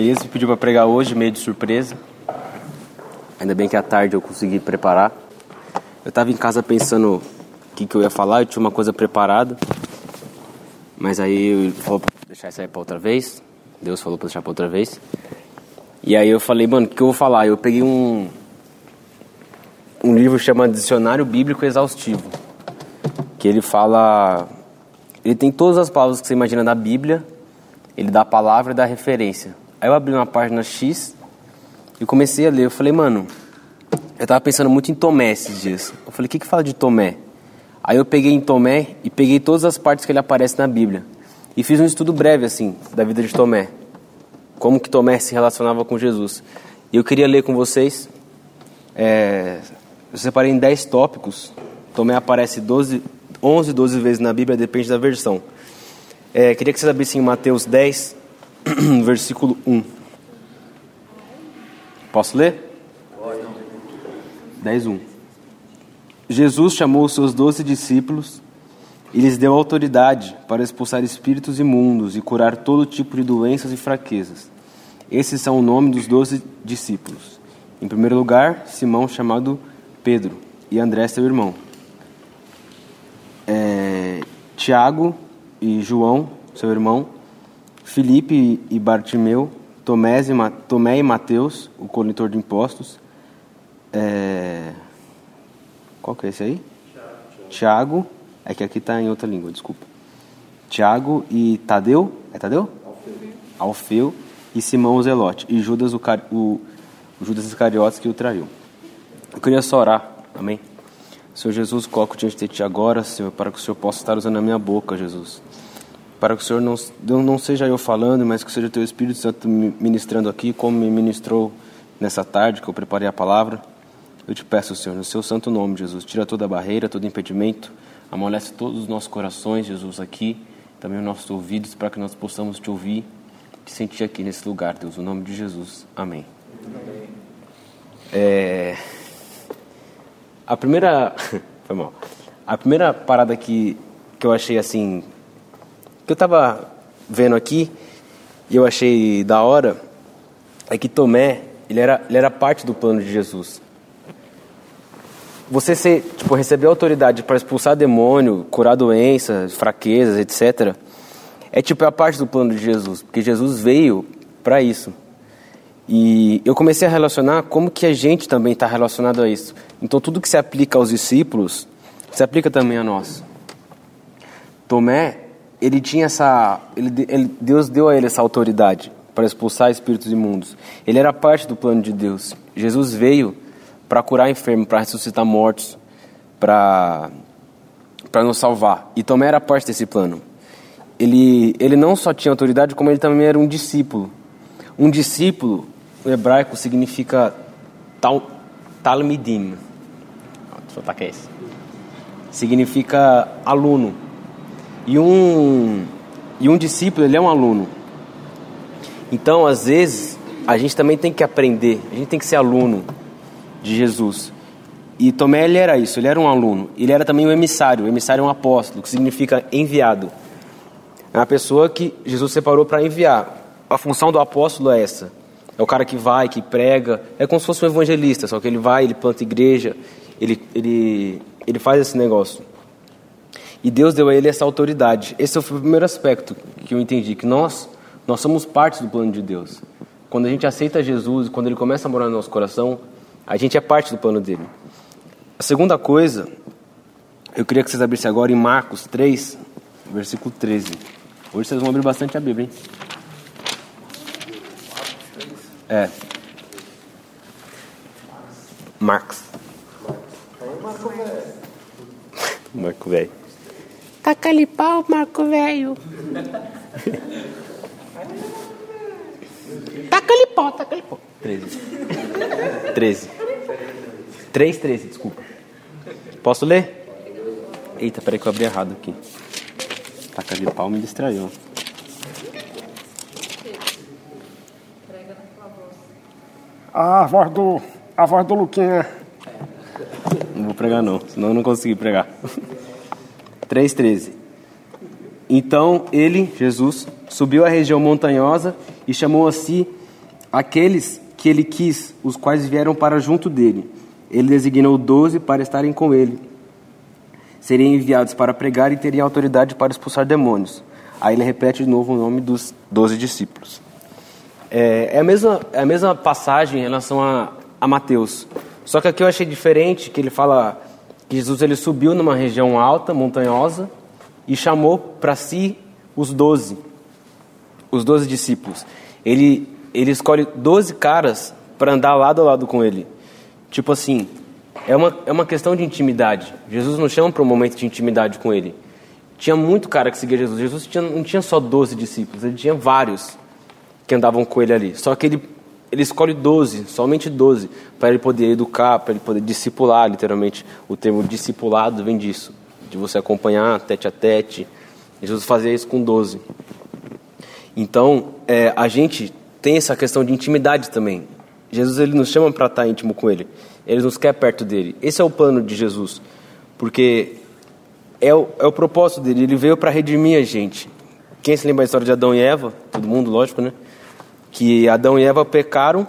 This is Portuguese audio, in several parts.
Elias me pediu para pregar hoje, meio de surpresa. Ainda bem que à tarde eu consegui preparar. Eu estava em casa pensando o que, que eu ia falar, eu tinha uma coisa preparada. Mas aí falou pra deixar isso aí para outra vez. Deus falou para deixar para outra vez. E aí eu falei, mano, o que eu vou falar? Eu peguei um, um livro chamado Dicionário Bíblico Exaustivo. Que ele fala. Ele tem todas as palavras que você imagina da Bíblia, ele dá a palavra e dá a referência. Aí eu abri uma página X e comecei a ler. Eu falei, mano, eu tava pensando muito em Tomé esses dias. Eu falei, o que que fala de Tomé? Aí eu peguei em Tomé e peguei todas as partes que ele aparece na Bíblia. E fiz um estudo breve, assim, da vida de Tomé. Como que Tomé se relacionava com Jesus. E eu queria ler com vocês. É, eu separei em 10 tópicos. Tomé aparece 12, 11, 12 vezes na Bíblia, depende da versão. É, queria que vocês abrissem em Mateus 10, versículo 1. Posso ler? 10, 1. Jesus chamou os seus doze discípulos e lhes deu autoridade para expulsar espíritos imundos e curar todo tipo de doenças e fraquezas. Esses são o nome dos doze discípulos. Em primeiro lugar, Simão, chamado Pedro, e André, seu irmão. É, Tiago e João, seu irmão. Filipe e Bartimeu. Tomé e, Mateus, o coletor de impostos. É, qual que é esse aí? Tiago. É que aqui está em outra língua, desculpa. Tiago e Tadeu. É Tadeu? Alfeu. Alfeu e Simão o Zelote. E Judas, o, o, o Judas Iscariotes que o traiu. Eu queria só orar, amém? Senhor Jesus, coloco diante de Ti agora, Senhor, para que o Senhor possa estar usando a minha boca, Jesus. Para que o Senhor não, não seja eu falando, mas que seja o Teu Espírito Santo ministrando aqui, como me ministrou nessa tarde que eu preparei a palavra. Eu te peço, Senhor, no Seu santo nome, Jesus, tira toda barreira, todo impedimento, amolece todos os nossos corações, Jesus, aqui, também os nossos ouvidos, para que nós possamos Te ouvir, Te sentir aqui nesse lugar, Deus, no nome de Jesus. Amém. Amém. É... A primeira. Foi mal. A primeira parada que, que eu achei assim. Que eu tava vendo aqui e eu achei da hora é que Tomé, ele era, ele era parte do plano de Jesus. Você ser, tipo, receber autoridade para expulsar demônio, curar doenças, fraquezas, etc. É tipo é a parte do plano de Jesus, porque Jesus veio para isso. E eu comecei a relacionar como que a gente também está relacionado a isso. Então tudo que se aplica aos discípulos se aplica também a nós. Tomé, ele tinha essa, ele, ele, Deus deu a ele essa autoridade para expulsar espíritos imundos. Ele era parte do plano de Deus. Jesus veio para curar enfermos, para ressuscitar mortos, para para nos salvar. E Tomé era parte desse plano. Ele ele não só tinha autoridade, como ele também era um discípulo. Um discípulo o hebraico significa tal, talmidim. Deixa eu esse. Significa aluno. E um, e um discípulo, ele é um aluno. Então, às vezes, a gente também tem que aprender, a gente tem que ser aluno de Jesus. E Tomé, ele era isso, ele era um aluno. Ele era também um emissário, o emissário é um apóstolo, que significa enviado. É uma pessoa que Jesus separou para enviar. A função do apóstolo é essa é o cara que vai, que prega. É como se fosse um evangelista, só que ele vai, ele planta igreja, ele, ele, ele faz esse negócio. E Deus deu a ele essa autoridade. Esse foi o primeiro aspecto que eu entendi, que nós, nós somos parte do plano de Deus. Quando a gente aceita Jesus, quando ele começa a morar no nosso coração, a gente é parte do plano dele. A segunda coisa, eu queria que vocês abrissem agora em Marcos 3, versículo 13. Hoje vocês vão abrir bastante a Bíblia, hein? É. Marcos. Marco velho. Ali pau, Marco velho. taca ali pau, taca ali pau. 13. 13. 3, 13, desculpa. Posso ler? Eita, peraí que eu abri errado aqui. Taca de pau me distraiu. A voz do, a voz do Luquinha. Não vou pregar não, senão eu não consegui pregar. 3,13 Então ele, Jesus, subiu à região montanhosa e chamou a si Aqueles que ele quis, os quais vieram para junto dele, ele designou doze para estarem com ele. Seriam enviados para pregar e teriam autoridade para expulsar demônios. Aí ele repete de novo o nome dos doze discípulos. É, é, a mesma, é a mesma passagem em relação a, a Mateus. Só que aqui eu achei diferente, que ele fala Jesus ele subiu numa região alta, montanhosa, e chamou para si os doze, os doze discípulos. Ele, ele escolhe doze caras para andar lado a lado com ele. Tipo assim, é uma, é uma questão de intimidade. Jesus não chama para um momento de intimidade com ele. Tinha muito cara que seguia Jesus. Jesus tinha, não tinha só 12 discípulos, ele tinha vários que andavam com ele ali. Só que ele, ele escolhe 12, somente 12, para ele poder educar, para ele poder discipular, literalmente. O termo discipulado vem disso, de você acompanhar tete a tete. Jesus fazia isso com 12. Então, é, a gente tem essa questão de intimidade também. Jesus ele nos chama para estar íntimo com Ele. Ele nos quer perto dele. Esse é o plano de Jesus. Porque é o, é o propósito dele. Ele veio para redimir a gente. Quem se lembra da história de Adão e Eva? Todo mundo, lógico, né? Que Adão e Eva pecaram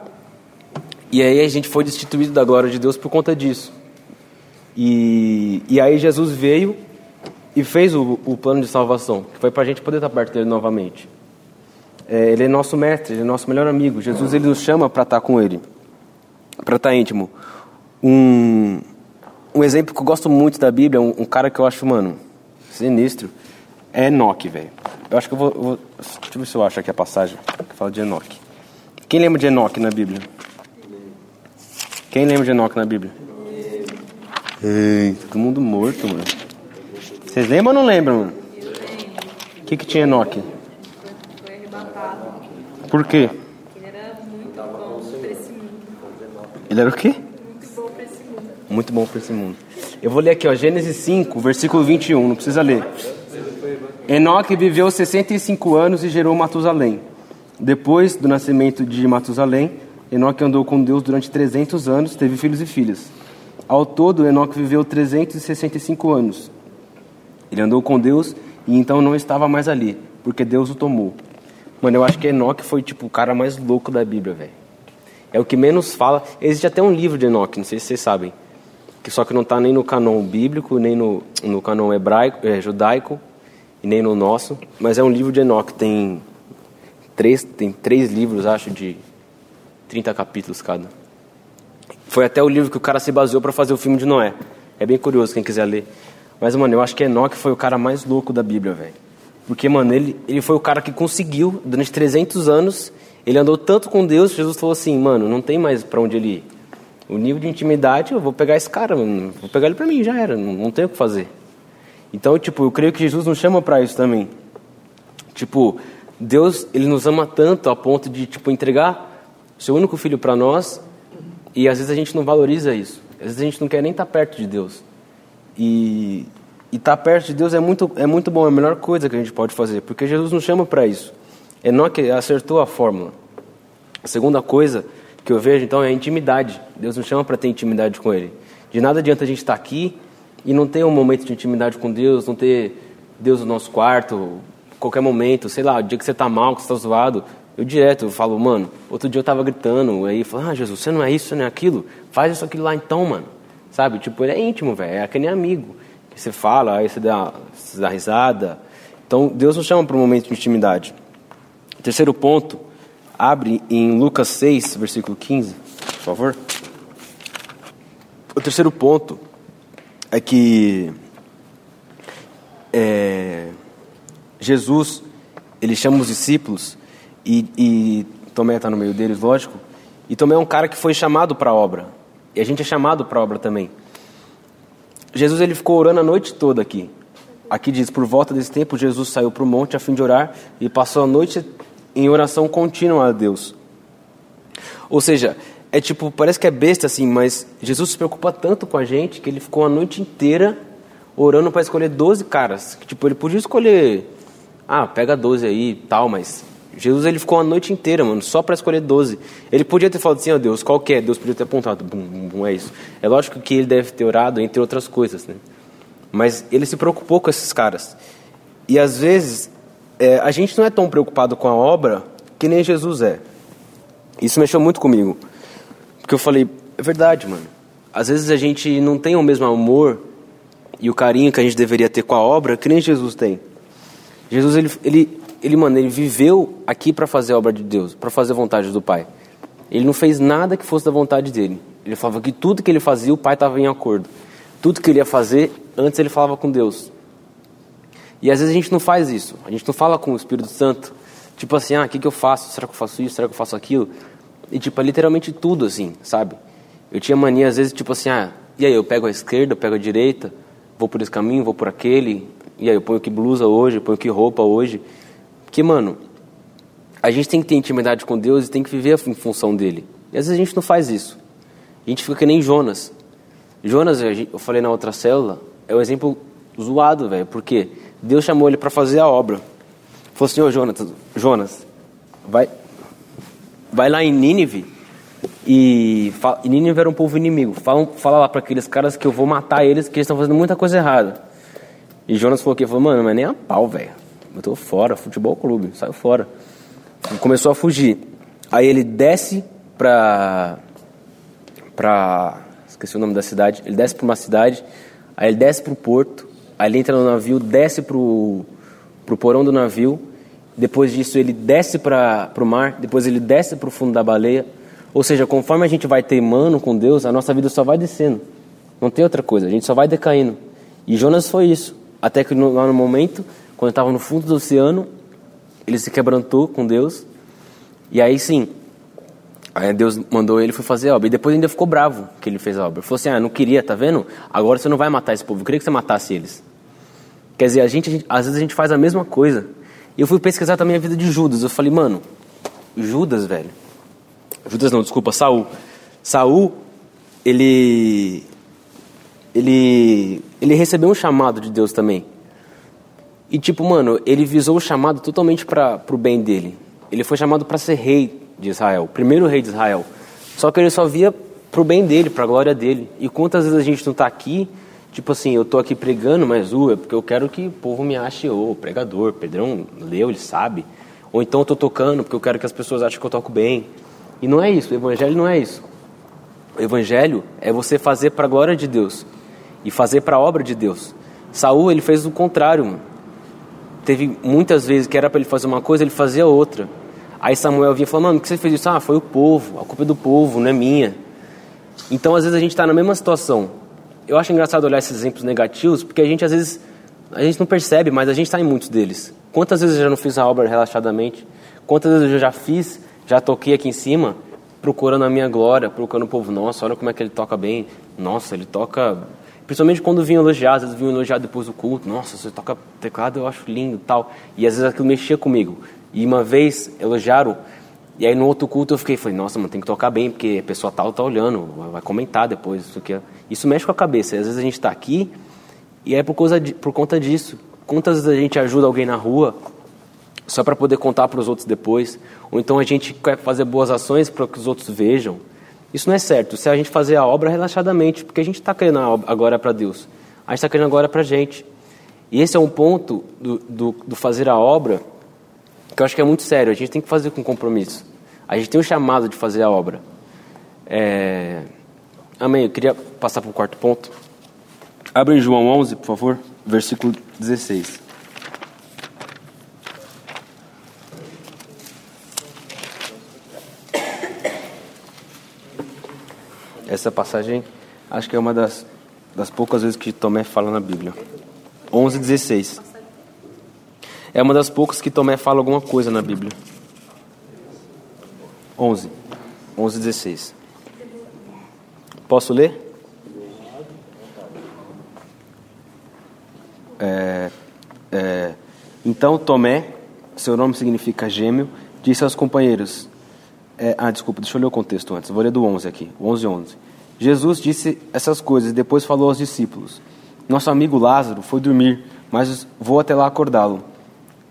e aí a gente foi destituído da glória de Deus por conta disso. E, e aí Jesus veio e fez o, o plano de salvação, que foi para a gente poder estar perto dele novamente. É, ele é nosso mestre, ele é nosso melhor amigo. Jesus ele nos chama para estar com ele, para estar íntimo. Um, um exemplo que eu gosto muito da Bíblia, um, um cara que eu acho, mano, sinistro, é Enoque, velho. Eu acho que eu vou, eu vou, Deixa eu ver se eu acho aqui a passagem que fala de Enoque. Quem lembra de Enoque na Bíblia? Quem lembra de Enoque na Bíblia? Ei, todo mundo morto, mano. Vocês lembram ou não lembram, mano? O que, que tinha Enoque? Por quê? Ele era muito bom para esse mundo. Ele era o quê? Muito bom para esse mundo. Muito bom para esse mundo. Eu vou ler aqui, ó, Gênesis 5, versículo 21, não precisa ler. Enoque viveu 65 anos e gerou Matusalém. Depois do nascimento de Matusalém, Enoque andou com Deus durante 300 anos, teve filhos e filhas. Ao todo, Enoque viveu 365 anos. Ele andou com Deus e então não estava mais ali, porque Deus o tomou. Mano, eu acho que Enoque foi tipo o cara mais louco da Bíblia, velho. É o que menos fala. Existe até um livro de Enoque, não sei se vocês sabem. Que só que não está nem no canon bíblico, nem no, no canon hebraico, é, judaico, e nem no nosso. Mas é um livro de Enoque. Tem três, tem três livros, acho, de 30 capítulos cada. Foi até o livro que o cara se baseou para fazer o filme de Noé. É bem curioso quem quiser ler. Mas, mano, eu acho que Enoque foi o cara mais louco da Bíblia, velho. Porque, mano, ele, ele foi o cara que conseguiu, durante 300 anos, ele andou tanto com Deus, Jesus falou assim, mano, não tem mais para onde ele ir. O nível de intimidade, eu vou pegar esse cara, mano, vou pegar ele para mim, já era, não, não tem o que fazer. Então, tipo, eu creio que Jesus nos chama para isso também. Tipo, Deus, ele nos ama tanto a ponto de, tipo, entregar seu único filho para nós, e às vezes a gente não valoriza isso. Às vezes a gente não quer nem estar tá perto de Deus. E, estar tá perto de Deus é muito, é muito bom, é a melhor coisa que a gente pode fazer, porque Jesus nos chama para isso. Enoque acertou a fórmula. A segunda coisa que eu vejo, então, é a intimidade. Deus nos chama para ter intimidade com Ele. De nada adianta a gente estar tá aqui e não ter um momento de intimidade com Deus, não ter Deus no nosso quarto, qualquer momento, sei lá, o dia que você está mal, que você está zoado, eu direto eu falo, mano, outro dia eu estava gritando, aí eu falo, ah, Jesus, você não é isso, você não é aquilo, faz isso aquilo lá então, mano. Sabe? Tipo, ele é íntimo, velho, é aquele amigo você fala, aí você dá, você dá risada. Então, Deus nos chama para um momento de intimidade. Terceiro ponto, abre em Lucas 6, versículo 15, por favor. O terceiro ponto é que é, Jesus, ele chama os discípulos e, e Tomé está no meio deles, lógico. E Tomé é um cara que foi chamado para a obra. E a gente é chamado para a obra também. Jesus ele ficou orando a noite toda aqui. Aqui diz, por volta desse tempo, Jesus saiu para o monte a fim de orar e passou a noite em oração contínua a Deus. Ou seja, é tipo, parece que é besta assim, mas Jesus se preocupa tanto com a gente que ele ficou a noite inteira orando para escolher 12 caras. Que, tipo, ele podia escolher, ah, pega 12 aí e tal, mas Jesus ele ficou a noite inteira, mano, só para escolher 12. Ele podia ter falado assim, ó oh, Deus, qual que é? Deus podia ter apontado, bum, bum, bum, é isso. É lógico que ele deve ter orado, entre outras coisas, né? Mas ele se preocupou com esses caras. E às vezes, é, a gente não é tão preocupado com a obra que nem Jesus é. Isso mexeu muito comigo. Porque eu falei, é verdade, mano. Às vezes a gente não tem o mesmo amor e o carinho que a gente deveria ter com a obra que nem Jesus tem. Jesus, ele, ele, ele mano, ele viveu aqui para fazer a obra de Deus, para fazer a vontade do Pai. Ele não fez nada que fosse da vontade dele. Ele falava que tudo que ele fazia, o Pai estava em acordo. Tudo que ele ia fazer, antes ele falava com Deus. E às vezes a gente não faz isso. A gente não fala com o Espírito Santo. Tipo assim, ah, o que, que eu faço? Será que eu faço isso? Será que eu faço aquilo? E tipo, é literalmente tudo assim, sabe? Eu tinha mania às vezes, tipo assim, ah, e aí eu pego a esquerda, eu pego a direita, vou por esse caminho, vou por aquele, e aí eu ponho que blusa hoje, ponho que roupa hoje. Porque, mano, a gente tem que ter intimidade com Deus e tem que viver em função dele. E às vezes a gente não faz isso. A gente fica que nem Jonas. Jonas, eu falei na outra célula, é um exemplo zoado, velho, porque Deus chamou ele para fazer a obra. Falou assim, ô Jonas, Jonas, vai, vai lá em Nínive e, e Nínive era um povo inimigo. Fala, fala lá para aqueles caras que eu vou matar eles, que eles estão fazendo muita coisa errada. E Jonas falou que falou, mano, mas nem a pau, velho. Eu tô fora, futebol clube, saiu fora. E começou a fugir. Aí ele desce pra pra esqueci o nome da cidade. Ele desce para uma cidade, aí ele desce para o porto, aí ele entra no navio, desce para o porão do navio. Depois disso ele desce para o mar, depois ele desce para o fundo da baleia. Ou seja, conforme a gente vai teimando com Deus, a nossa vida só vai descendo. Não tem outra coisa, a gente só vai decaindo. E Jonas foi isso. Até que no, lá no momento, quando estava no fundo do oceano, ele se quebrantou com Deus. E aí sim, Aí Deus mandou ele foi fazer a obra. E depois ainda ficou bravo que ele fez a obra. Falou assim: ah, não queria, tá vendo? Agora você não vai matar esse povo. Eu queria que você matasse eles. Quer dizer, a gente, a gente, às vezes a gente faz a mesma coisa. Eu fui pesquisar também a vida de Judas. Eu falei, mano, Judas, velho. Judas não, desculpa, Saul. Saul, ele. Ele. Ele recebeu um chamado de Deus também. E tipo, mano, ele visou o chamado totalmente para o bem dele. Ele foi chamado para ser rei de Israel, o primeiro rei de Israel. Só que ele só via pro bem dele, para a glória dele. E quantas vezes a gente não está aqui, tipo assim, eu estou aqui pregando, mas uh, é porque eu quero que o povo me ache o oh, pregador, Pedrão leu, ele sabe. Ou então eu estou tocando porque eu quero que as pessoas achem que eu toco bem. E não é isso, o evangelho não é isso. O evangelho é você fazer para a glória de Deus e fazer para a obra de Deus. Saul, ele fez o contrário. Mano. Teve muitas vezes que era para ele fazer uma coisa, ele fazia outra. Aí Samuel vinha e falou, mano, por que você fez isso? Ah, foi o povo, a culpa é do povo, não é minha. Então, às vezes, a gente está na mesma situação. Eu acho engraçado olhar esses exemplos negativos, porque a gente, às vezes, a gente não percebe, mas a gente está em muitos deles. Quantas vezes eu já não fiz a obra relaxadamente? Quantas vezes eu já fiz, já toquei aqui em cima, procurando a minha glória, procurando o povo, nossa, olha como é que ele toca bem. Nossa, ele toca... Principalmente quando vinha elogiar, às vezes vinha elogiar depois do culto. Nossa, você toca teclado, eu acho lindo tal. E às vezes aquilo mexia comigo. E uma vez elogiaram, e aí no outro culto eu fiquei, falei, nossa, mano, tem que tocar bem, porque a pessoa tal tá olhando, vai comentar depois. Isso, aqui. isso mexe com a cabeça. Às vezes a gente está aqui e é por, causa de, por conta disso. Quantas vezes a gente ajuda alguém na rua só para poder contar para os outros depois? Ou então a gente quer fazer boas ações para que os outros vejam? Isso não é certo. Se a gente fazer a obra relaxadamente, porque a gente está querendo agora para Deus, a gente está querendo agora para a gente. E esse é um ponto do, do, do fazer a obra que eu acho que é muito sério. A gente tem que fazer com compromisso. A gente tem o chamado de fazer a obra. É... Amém. Eu queria passar para o quarto ponto. Abre em João 11, por favor, versículo 16. Essa passagem acho que é uma das, das poucas vezes que Tomé fala na Bíblia. 11, 16. É uma das poucas que Tomé fala alguma coisa na Bíblia. 11. 11, 16. Posso ler? É, é, então Tomé, seu nome significa gêmeo, disse aos companheiros. É, ah, desculpa, deixa eu ler o contexto antes. Vou ler do 11 aqui. 11, 11. Jesus disse essas coisas e depois falou aos discípulos: Nosso amigo Lázaro foi dormir, mas vou até lá acordá-lo.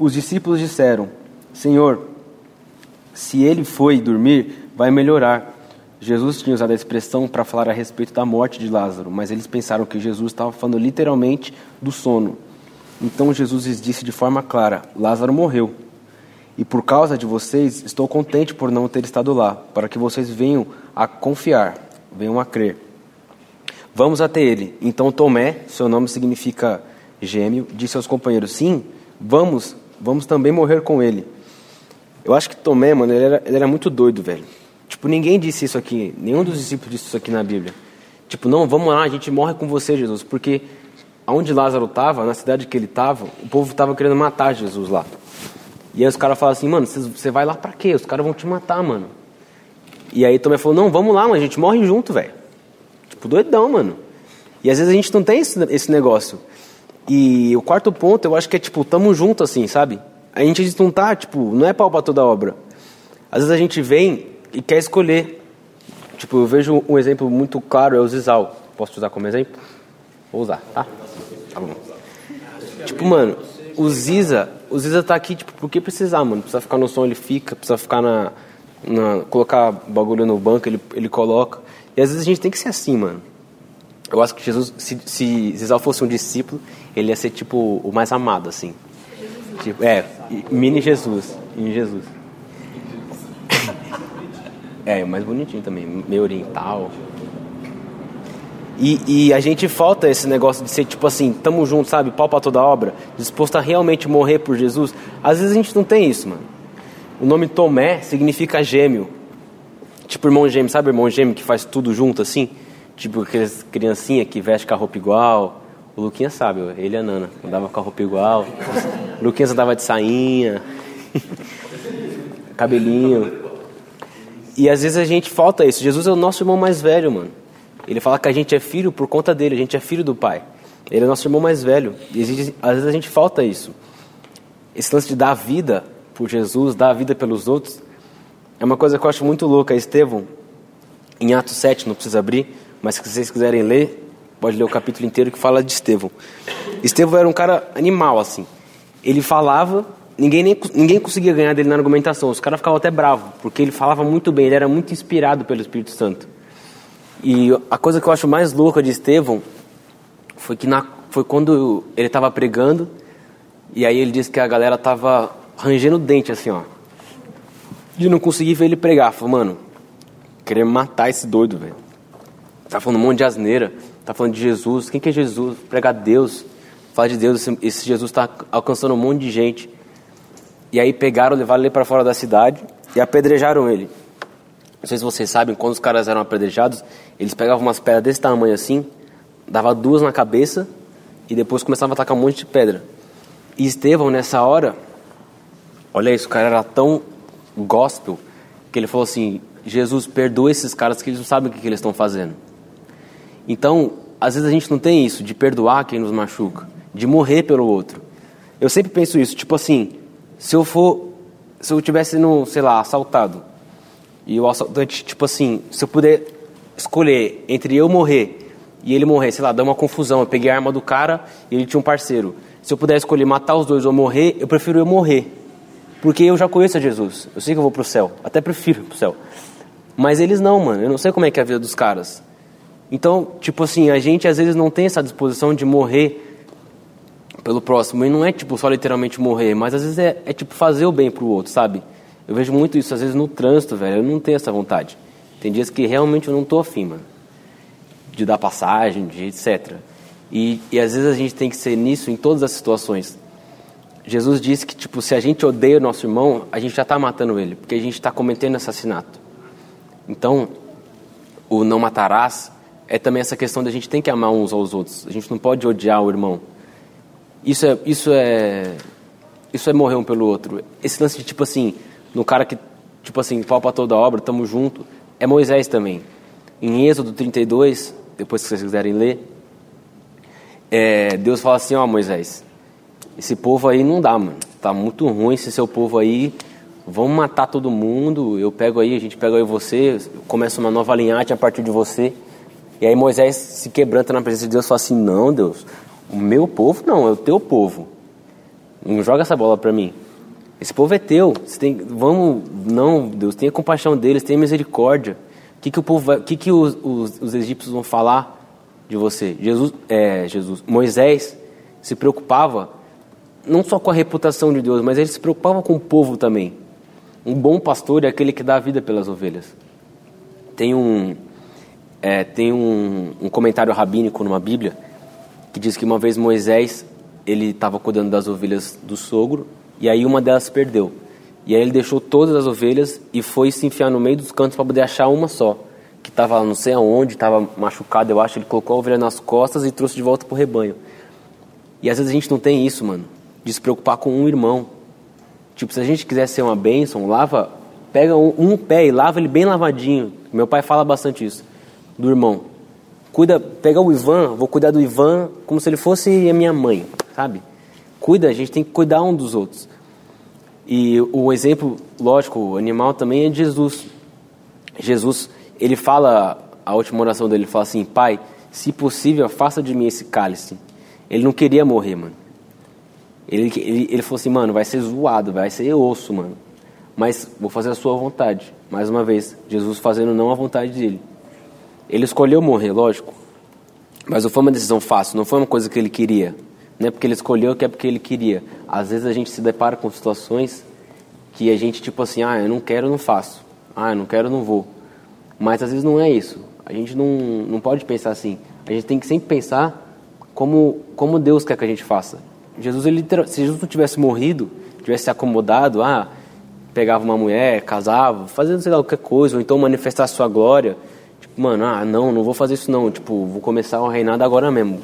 Os discípulos disseram: Senhor, se ele foi dormir, vai melhorar. Jesus tinha usado a expressão para falar a respeito da morte de Lázaro, mas eles pensaram que Jesus estava falando literalmente do sono. Então Jesus lhes disse de forma clara: Lázaro morreu. E por causa de vocês, estou contente por não ter estado lá, para que vocês venham a confiar, venham a crer. Vamos até ele. Então Tomé, seu nome significa gêmeo, disse aos companheiros: Sim, vamos, vamos também morrer com ele. Eu acho que Tomé, mano, ele era, ele era muito doido, velho. Tipo, ninguém disse isso aqui, nenhum dos discípulos disse isso aqui na Bíblia. Tipo, não, vamos lá, a gente morre com você, Jesus, porque aonde Lázaro estava, na cidade que ele estava, o povo estava querendo matar Jesus lá. E aí os caras falaram assim, mano, você vai lá pra quê? Os caras vão te matar, mano. E aí Tomé falou, não, vamos lá, mano, a gente morre junto, velho. Tipo, doidão, mano. E às vezes a gente não tem esse, esse negócio. E o quarto ponto, eu acho que é tipo, tamo junto assim, sabe? A gente não tá, tipo, não é pau pra toda obra. Às vezes a gente vem e quer escolher. Tipo, eu vejo um exemplo muito claro, é o Zizal. Posso usar como exemplo? Vou usar, tá? Tá bom. Tipo, mano, o Ziza, o Ziza tá aqui, tipo, porque precisar, mano. Precisa ficar no som, ele fica. Precisa ficar na... na colocar bagulho no banco, ele, ele coloca. E às vezes a gente tem que ser assim, mano. Eu acho que Jesus, se, se Zizal fosse um discípulo, ele ia ser, tipo, o mais amado, assim. Tipo, é, mini Jesus, em Jesus. É, mais bonitinho também, meio oriental. E, e, a gente falta esse negócio de ser tipo assim, tamo junto, sabe, pau pra toda obra, disposto a realmente morrer por Jesus. Às vezes a gente não tem isso, mano. O nome Tomé significa gêmeo. Tipo irmão gêmeo, sabe irmão gêmeo que faz tudo junto assim? Tipo aquelas criancinha que veste com a roupa igual. O Luquinha sabe, ele a Nana, andava com a roupa igual. O Luquinha andava de sainha. Cabelinho. E às vezes a gente falta isso. Jesus é o nosso irmão mais velho, mano. Ele fala que a gente é filho por conta dele, a gente é filho do Pai. Ele é nosso irmão mais velho. E às vezes a gente falta isso. Esse lance de dar a vida por Jesus, dar a vida pelos outros, é uma coisa que eu acho muito louca. Estevão, em Atos 7, não precisa abrir, mas se vocês quiserem ler, pode ler o capítulo inteiro que fala de Estevão. Estevão era um cara animal, assim. Ele falava, ninguém, nem, ninguém conseguia ganhar dele na argumentação. Os caras ficavam até bravos, porque ele falava muito bem, ele era muito inspirado pelo Espírito Santo. E a coisa que eu acho mais louca de Estevão foi que na, foi quando ele estava pregando e aí ele disse que a galera tava rangendo o dente assim, ó. De não conseguir ver ele pregar. Falou, mano, querer matar esse doido, velho. Tá falando um monte de asneira. Tá falando de Jesus. Quem que é Jesus? Pregar Deus. Falar de Deus. Esse, esse Jesus está alcançando um monte de gente. E aí pegaram, levaram ele para fora da cidade e apedrejaram ele. Não sei se vocês sabem, quando os caras eram apedrejados, eles pegavam umas pedras desse tamanho assim, dava duas na cabeça e depois começavam a atacar um monte de pedra. E Estevão, nessa hora, olha isso, o cara era tão gospel que ele falou assim: Jesus, perdoa esses caras que eles não sabem o que, que eles estão fazendo. Então, às vezes a gente não tem isso, de perdoar quem nos machuca, de morrer pelo outro. Eu sempre penso isso, tipo assim, se eu for, se eu tivesse no, sei lá, assaltado, e o assaltante, tipo assim, se eu puder escolher entre eu morrer e ele morrer, sei lá, dá uma confusão. Eu peguei a arma do cara e ele tinha um parceiro. Se eu puder escolher matar os dois ou morrer, eu prefiro eu morrer. Porque eu já conheço a Jesus. Eu sei que eu vou pro céu. Até prefiro ir pro céu. Mas eles não, mano. Eu não sei como é que é a vida dos caras. Então, tipo assim, a gente às vezes não tem essa disposição de morrer pelo próximo. E não é tipo só literalmente morrer, mas às vezes é, é tipo fazer o bem pro outro, sabe? Eu vejo muito isso, às vezes, no trânsito, velho. Eu não tenho essa vontade. Tem dias que realmente eu não tô afim, mano. De dar passagem, de etc. E, e às vezes a gente tem que ser nisso em todas as situações. Jesus disse que, tipo, se a gente odeia o nosso irmão, a gente já está matando ele, porque a gente está cometendo assassinato. Então, o não matarás é também essa questão de a gente tem que amar uns aos outros. A gente não pode odiar o irmão. Isso é, isso é, isso é morrer um pelo outro. Esse lance de, tipo assim, no cara que, tipo assim, pau para toda obra, estamos junto, é Moisés também. Em Êxodo 32, depois que vocês quiserem ler, é, Deus fala assim, ó Moisés, esse povo aí não dá, mano. Tá muito ruim esse seu povo aí. Vamos matar todo mundo. Eu pego aí, a gente pega aí você, começa uma nova linhagem a partir de você. E aí Moisés se quebranta na presença de Deus e fala assim: Não, Deus, o meu povo não, é o teu povo. Não joga essa bola para mim. Esse povo é teu. Você tem, vamos, não, Deus, tenha compaixão deles, tenha misericórdia. O que, que o povo, vai, que, que os, os, os, egípcios vão falar de você? Jesus, é, Jesus, Moisés se preocupava não só com a reputação de Deus, mas ele se preocupava com o povo também. Um bom pastor é aquele que dá a vida pelas ovelhas. Tem um, é, tem um, um comentário rabínico numa Bíblia que diz que uma vez Moisés ele estava cuidando das ovelhas do sogro e aí uma delas perdeu. E aí ele deixou todas as ovelhas e foi se enfiar no meio dos cantos para poder achar uma só, que estava não sei aonde, estava machucada, eu acho. Ele colocou a ovelha nas costas e trouxe de volta para o rebanho. E às vezes a gente não tem isso, mano, de se preocupar com um irmão. Tipo, se a gente quiser ser uma bênção, lava, pega um, um pé e lava ele bem lavadinho. Meu pai fala bastante isso, do irmão. Cuida, pega o Ivan, vou cuidar do Ivan como se ele fosse a minha mãe, sabe? Cuida, a gente tem que cuidar um dos outros. E o exemplo, lógico, animal também é de Jesus. Jesus, ele fala, a última oração dele, ele fala assim, Pai, se possível, faça de mim esse cálice. Ele não queria morrer, mano. Ele, ele, ele falou assim, mano, vai ser zoado, vai ser osso, mano. Mas vou fazer a sua vontade. Mais uma vez, Jesus fazendo não a vontade dele. Ele escolheu morrer, lógico. Mas não foi uma decisão fácil, não foi uma coisa que ele queria. Não é porque ele escolheu que é porque ele queria. Às vezes a gente se depara com situações que a gente, tipo assim, ah, eu não quero, não faço. Ah, eu não quero, não vou. Mas às vezes não é isso. A gente não, não pode pensar assim. A gente tem que sempre pensar como, como Deus quer que a gente faça. Jesus, ele, se Jesus não tivesse morrido, tivesse se acomodado, ah, pegava uma mulher, casava, fazendo sei lá qualquer coisa, ou então manifestar sua glória, mano, ah, não, não vou fazer isso não, tipo, vou começar o reinado agora mesmo.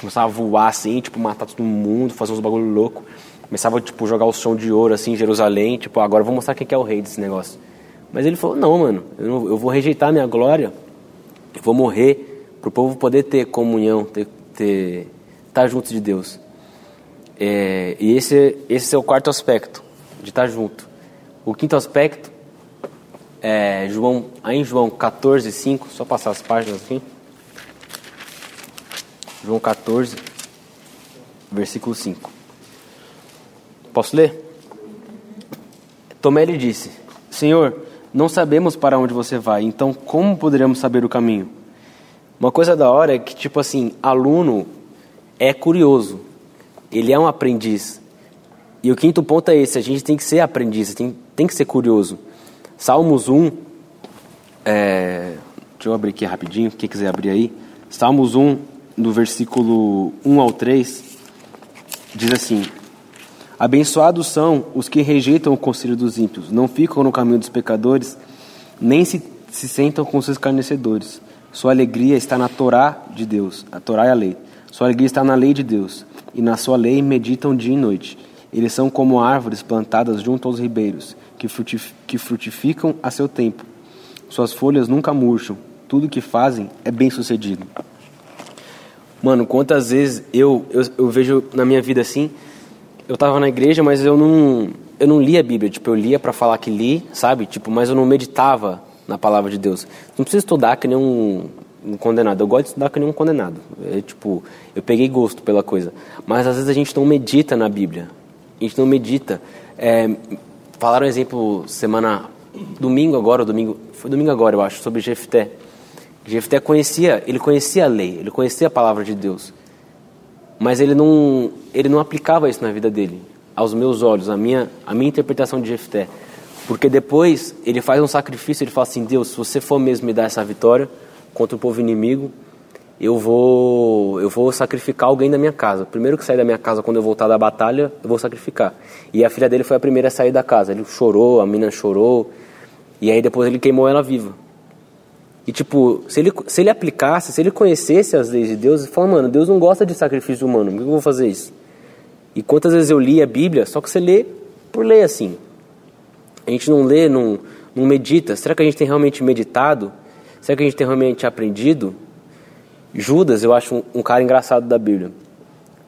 Começava a voar assim, tipo, matar todo mundo, fazer uns bagulho louco. Começava, tipo, jogar o som de ouro assim em Jerusalém, tipo, agora vou mostrar quem que é o rei desse negócio. Mas ele falou, não, mano, eu, não, eu vou rejeitar minha glória, eu vou morrer para o povo poder ter comunhão, ter, ter, estar junto de Deus. É, e esse, esse é o quarto aspecto, de estar junto. O quinto aspecto é João, aí em João 14, 5, só passar as páginas aqui. João 14, versículo 5. Posso ler? Tomé lhe disse: Senhor, não sabemos para onde você vai, então como poderemos saber o caminho? Uma coisa da hora é que, tipo assim, aluno é curioso, ele é um aprendiz. E o quinto ponto é esse: a gente tem que ser aprendiz, tem, tem que ser curioso. Salmos 1, é, deixa eu abrir aqui rapidinho, quem quiser abrir aí. Salmos 1, do versículo 1 ao 3, diz assim: Abençoados são os que rejeitam o conselho dos ímpios, não ficam no caminho dos pecadores, nem se, se sentam com os escarnecedores. Sua alegria está na Torá de Deus, a Torá é a lei. Sua alegria está na lei de Deus, e na sua lei meditam dia e noite. Eles são como árvores plantadas junto aos ribeiros, que, frutif que frutificam a seu tempo. Suas folhas nunca murcham, tudo que fazem é bem sucedido. Mano, quantas vezes eu, eu, eu vejo na minha vida assim, eu tava na igreja, mas eu não, eu não lia a Bíblia. Tipo, eu lia para falar que li, sabe? Tipo, mas eu não meditava na palavra de Deus. Não preciso estudar que nem um, um condenado. Eu gosto de estudar que nem um condenado. É, tipo, eu peguei gosto pela coisa. Mas às vezes a gente não medita na Bíblia. A gente não medita. É, falaram um exemplo semana domingo agora, domingo foi domingo agora eu acho sobre Jefté. Jefté conhecia, ele conhecia a lei, ele conhecia a palavra de Deus, mas ele não, ele não aplicava isso na vida dele, aos meus olhos, a minha, a minha interpretação de Jefté. Porque depois ele faz um sacrifício, ele fala assim: Deus, se você for mesmo me dar essa vitória contra o povo inimigo, eu vou, eu vou sacrificar alguém da minha casa. Primeiro que sair da minha casa quando eu voltar da batalha, eu vou sacrificar. E a filha dele foi a primeira a sair da casa. Ele chorou, a menina chorou, e aí depois ele queimou ela viva. E tipo, se ele, se ele aplicasse, se ele conhecesse as leis de Deus, ele fala, mano, Deus não gosta de sacrifício humano, por que eu vou fazer isso? E quantas vezes eu li a Bíblia, só que você lê por ler assim. A gente não lê, não, não medita. Será que a gente tem realmente meditado? Será que a gente tem realmente aprendido? Judas, eu acho um, um cara engraçado da Bíblia.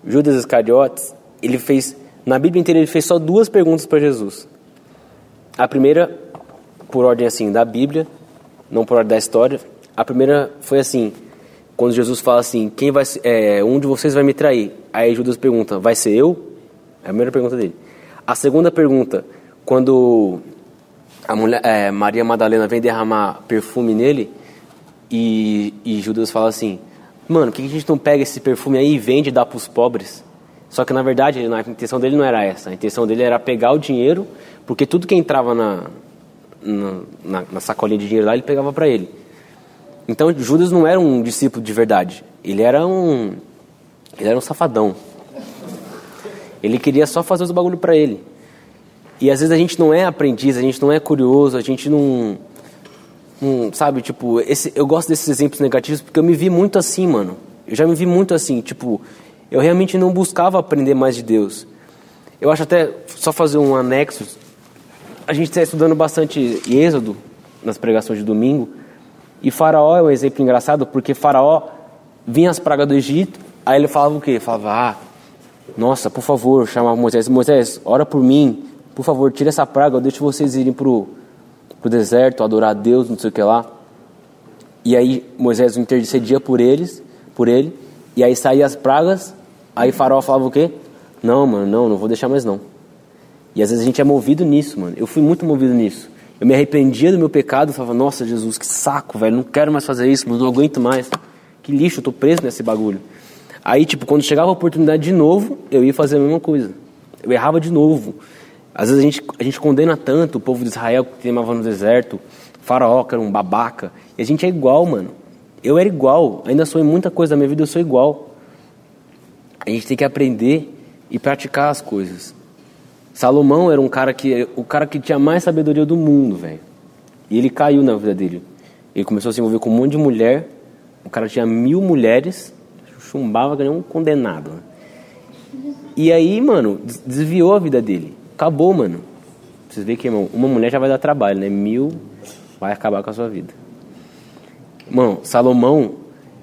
Judas Iscariotes, ele fez, na Bíblia inteira, ele fez só duas perguntas para Jesus. A primeira, por ordem assim, da Bíblia, não por ordem da história. A primeira foi assim, quando Jesus fala assim, quem vai, é, um de vocês vai me trair. Aí Judas pergunta, vai ser eu? É a primeira pergunta dele. A segunda pergunta, quando a mulher, é, Maria Madalena vem derramar perfume nele e, e Judas fala assim, mano, por que a gente não pega esse perfume aí e vende e dá para os pobres? Só que na verdade a intenção dele não era essa. A intenção dele era pegar o dinheiro, porque tudo que entrava na, na, na, na sacolinha de dinheiro lá ele pegava para ele. Então Judas não era um discípulo de verdade. Ele era um, ele era um safadão. Ele queria só fazer os bagulho para ele. E às vezes a gente não é aprendiz, a gente não é curioso, a gente não, não sabe, tipo, esse, eu gosto desses exemplos negativos porque eu me vi muito assim, mano. Eu já me vi muito assim, tipo, eu realmente não buscava aprender mais de Deus. Eu acho até, só fazer um anexo, a gente está estudando bastante Êxodo nas pregações de domingo, e Faraó é um exemplo engraçado porque Faraó vinha as pragas do Egito, aí ele falava o quê? Falava, ah, nossa, por favor, chamava Moisés, Moisés, ora por mim, por favor, tira essa praga, eu deixo vocês irem pro, pro deserto, adorar a Deus, não sei o que lá. E aí Moisés intercedia por eles, por ele, e aí saía as pragas, aí Faraó falava o quê? Não, mano, não, não vou deixar mais não. E às vezes a gente é movido nisso, mano. Eu fui muito movido nisso. Eu me arrependia do meu pecado, falava, nossa Jesus, que saco, velho, não quero mais fazer isso, não aguento mais. Que lixo, eu tô preso nesse bagulho. Aí, tipo, quando chegava a oportunidade de novo, eu ia fazer a mesma coisa. Eu errava de novo. Às vezes a gente, a gente condena tanto o povo de Israel que queimava no deserto, faraó, que era um babaca. E a gente é igual, mano. Eu era igual, ainda sou em muita coisa da minha vida, eu sou igual. A gente tem que aprender e praticar as coisas. Salomão era um cara que o cara que tinha mais sabedoria do mundo, velho. E ele caiu na vida dele. Ele começou a se envolver com um monte de mulher. O cara tinha mil mulheres, chumbava que nem um condenado. E aí, mano, desviou a vida dele. Acabou, mano. Vocês veem que, irmão, uma mulher já vai dar trabalho, né? Mil vai acabar com a sua vida. Irmão, Salomão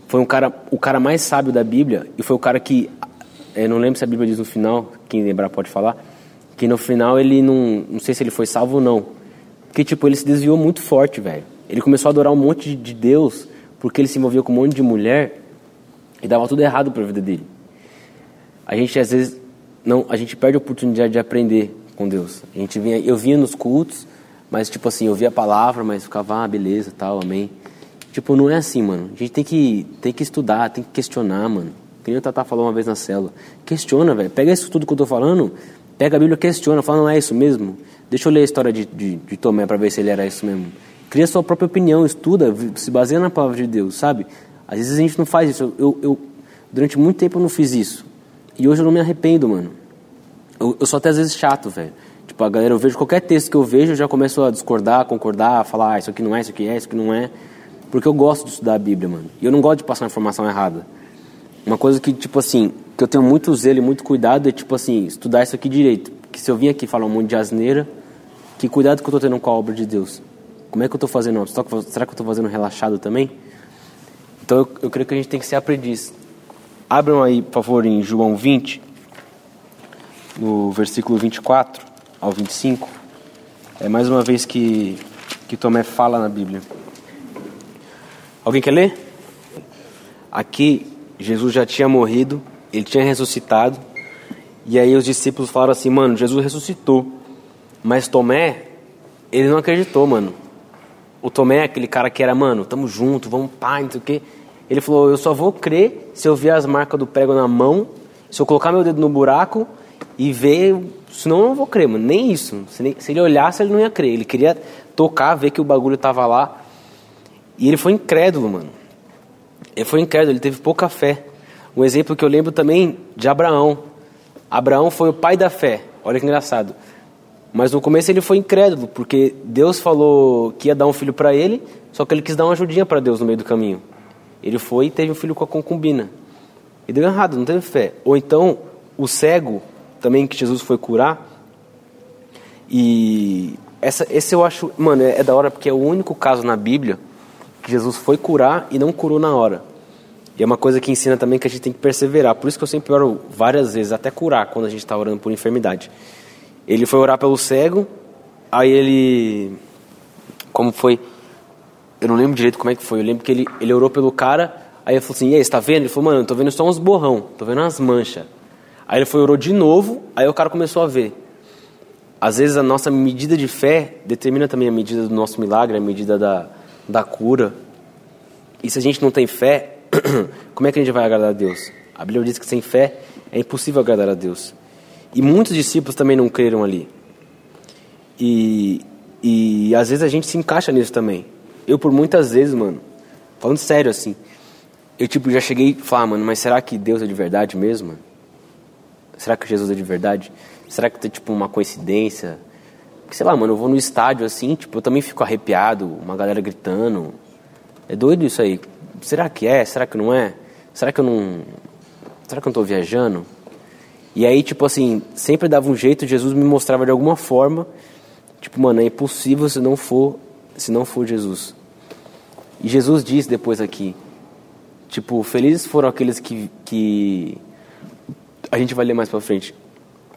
foi um cara, o cara mais sábio da Bíblia e foi o cara que, eu não lembro se a Bíblia diz no final, quem lembrar pode falar, que no final ele não. Não sei se ele foi salvo ou não. Porque, tipo, ele se desviou muito forte, velho. Ele começou a adorar um monte de Deus porque ele se envolvia com um monte de mulher e dava tudo errado para a vida dele. A gente, às vezes, não, a gente perde a oportunidade de aprender com Deus. A gente vinha, eu vinha nos cultos, mas, tipo assim, eu via a palavra, mas ficava, ah, beleza, tal, amém. Tipo, não é assim, mano. A gente tem que, tem que estudar, tem que questionar, mano. Que nem o Tata falou uma vez na célula. Questiona, velho. Pega isso tudo que eu tô falando, Pega a Bíblia, questiona, fala, não é isso mesmo? Deixa eu ler a história de, de, de Tomé para ver se ele era isso mesmo. Cria sua própria opinião, estuda, se baseia na palavra de Deus, sabe? Às vezes a gente não faz isso. Eu, eu durante muito tempo eu não fiz isso. E hoje eu não me arrependo, mano. Eu, eu sou até às vezes chato, velho. Tipo, a galera, eu vejo qualquer texto que eu vejo, eu já começo a discordar, concordar, a falar, ah, isso aqui não é, isso aqui é, isso aqui não é. Porque eu gosto de estudar a Bíblia, mano. E eu não gosto de passar informação errada. Uma coisa que, tipo assim, que eu tenho muito zelo e muito cuidado é, tipo assim, estudar isso aqui direito. Porque se eu vim aqui falar um monte de asneira, que cuidado que eu estou tendo com a obra de Deus. Como é que eu estou fazendo? Será que eu estou fazendo relaxado também? Então eu, eu creio que a gente tem que ser aprendiz. Abram aí, por favor, em João 20, no versículo 24 ao 25. É mais uma vez que, que Tomé fala na Bíblia. Alguém quer ler? Aqui Jesus já tinha morrido, ele tinha ressuscitado. E aí os discípulos falaram assim, mano, Jesus ressuscitou. Mas Tomé, ele não acreditou, mano. O Tomé, aquele cara que era, mano, tamo junto, vamos pá, não sei o quê. Ele falou, eu só vou crer se eu ver as marcas do prego na mão, se eu colocar meu dedo no buraco e ver, senão eu não vou crer, mano. Nem isso. Se ele olhasse, ele não ia crer. Ele queria tocar, ver que o bagulho tava lá. E ele foi incrédulo, mano. Ele foi incrédulo, ele teve pouca fé. Um exemplo que eu lembro também de Abraão. Abraão foi o pai da fé. Olha que engraçado. Mas no começo ele foi incrédulo, porque Deus falou que ia dar um filho para ele, só que ele quis dar uma ajudinha para Deus no meio do caminho. Ele foi e teve um filho com a concubina. E deu errado, não teve fé. Ou então, o cego, também que Jesus foi curar. E essa, esse eu acho, mano, é, é da hora porque é o único caso na Bíblia que Jesus foi curar e não curou na hora. E é uma coisa que ensina também que a gente tem que perseverar. Por isso que eu sempre oro várias vezes, até curar, quando a gente está orando por enfermidade. Ele foi orar pelo cego, aí ele. Como foi? Eu não lembro direito como é que foi. Eu lembro que ele, ele orou pelo cara, aí ele falou assim: E aí, você tá vendo? Ele falou: Mano, eu tô vendo só uns borrão, tô vendo umas manchas. Aí ele foi orou de novo, aí o cara começou a ver. Às vezes a nossa medida de fé determina também a medida do nosso milagre, a medida da, da cura. E se a gente não tem fé, como é que a gente vai agradar a Deus? A Bíblia diz que sem fé É impossível agradar a Deus. E muitos discípulos também não creram ali. E, e às vezes a gente se encaixa nisso também. Eu, por muitas vezes, mano, falando sério assim, eu tipo já cheguei e falar, mano, mas será que Deus é de verdade mesmo? Mano? Será que Jesus é de verdade? Será que tem tipo uma coincidência? Porque, sei lá, mano, eu vou no estádio assim, tipo, eu também fico arrepiado, uma galera gritando. É doido isso aí. Será que é? Será que não é? Será que eu não. Será que eu não tô viajando? E aí, tipo assim, sempre dava um jeito, Jesus me mostrava de alguma forma, tipo, mano, é impossível se não for, se não for Jesus. E Jesus diz depois aqui, tipo, felizes foram aqueles que, que a gente vai ler mais pra frente,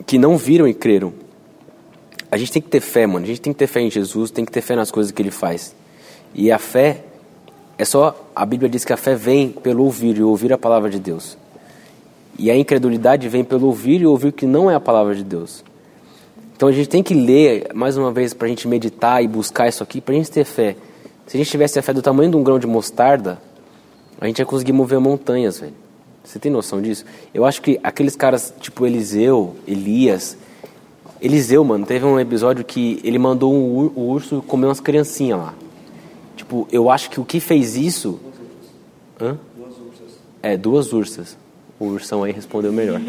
que não viram e creram. A gente tem que ter fé, mano. A gente tem que ter fé em Jesus, tem que ter fé nas coisas que ele faz. E a fé é só. A Bíblia diz que a fé vem pelo ouvir e ouvir a palavra de Deus. E a incredulidade vem pelo ouvir e ouvir que não é a palavra de Deus. Então a gente tem que ler, mais uma vez, para a gente meditar e buscar isso aqui, para a gente ter fé. Se a gente tivesse a fé do tamanho de um grão de mostarda, a gente ia conseguir mover montanhas, velho. Você tem noção disso? Eu acho que aqueles caras, tipo Eliseu, Elias. Eliseu, mano, teve um episódio que ele mandou um ur o urso comer umas criancinhas lá. Tipo, eu acho que o que fez isso. Hã? Duas ursas. É, duas ursas. O ursão aí respondeu melhor.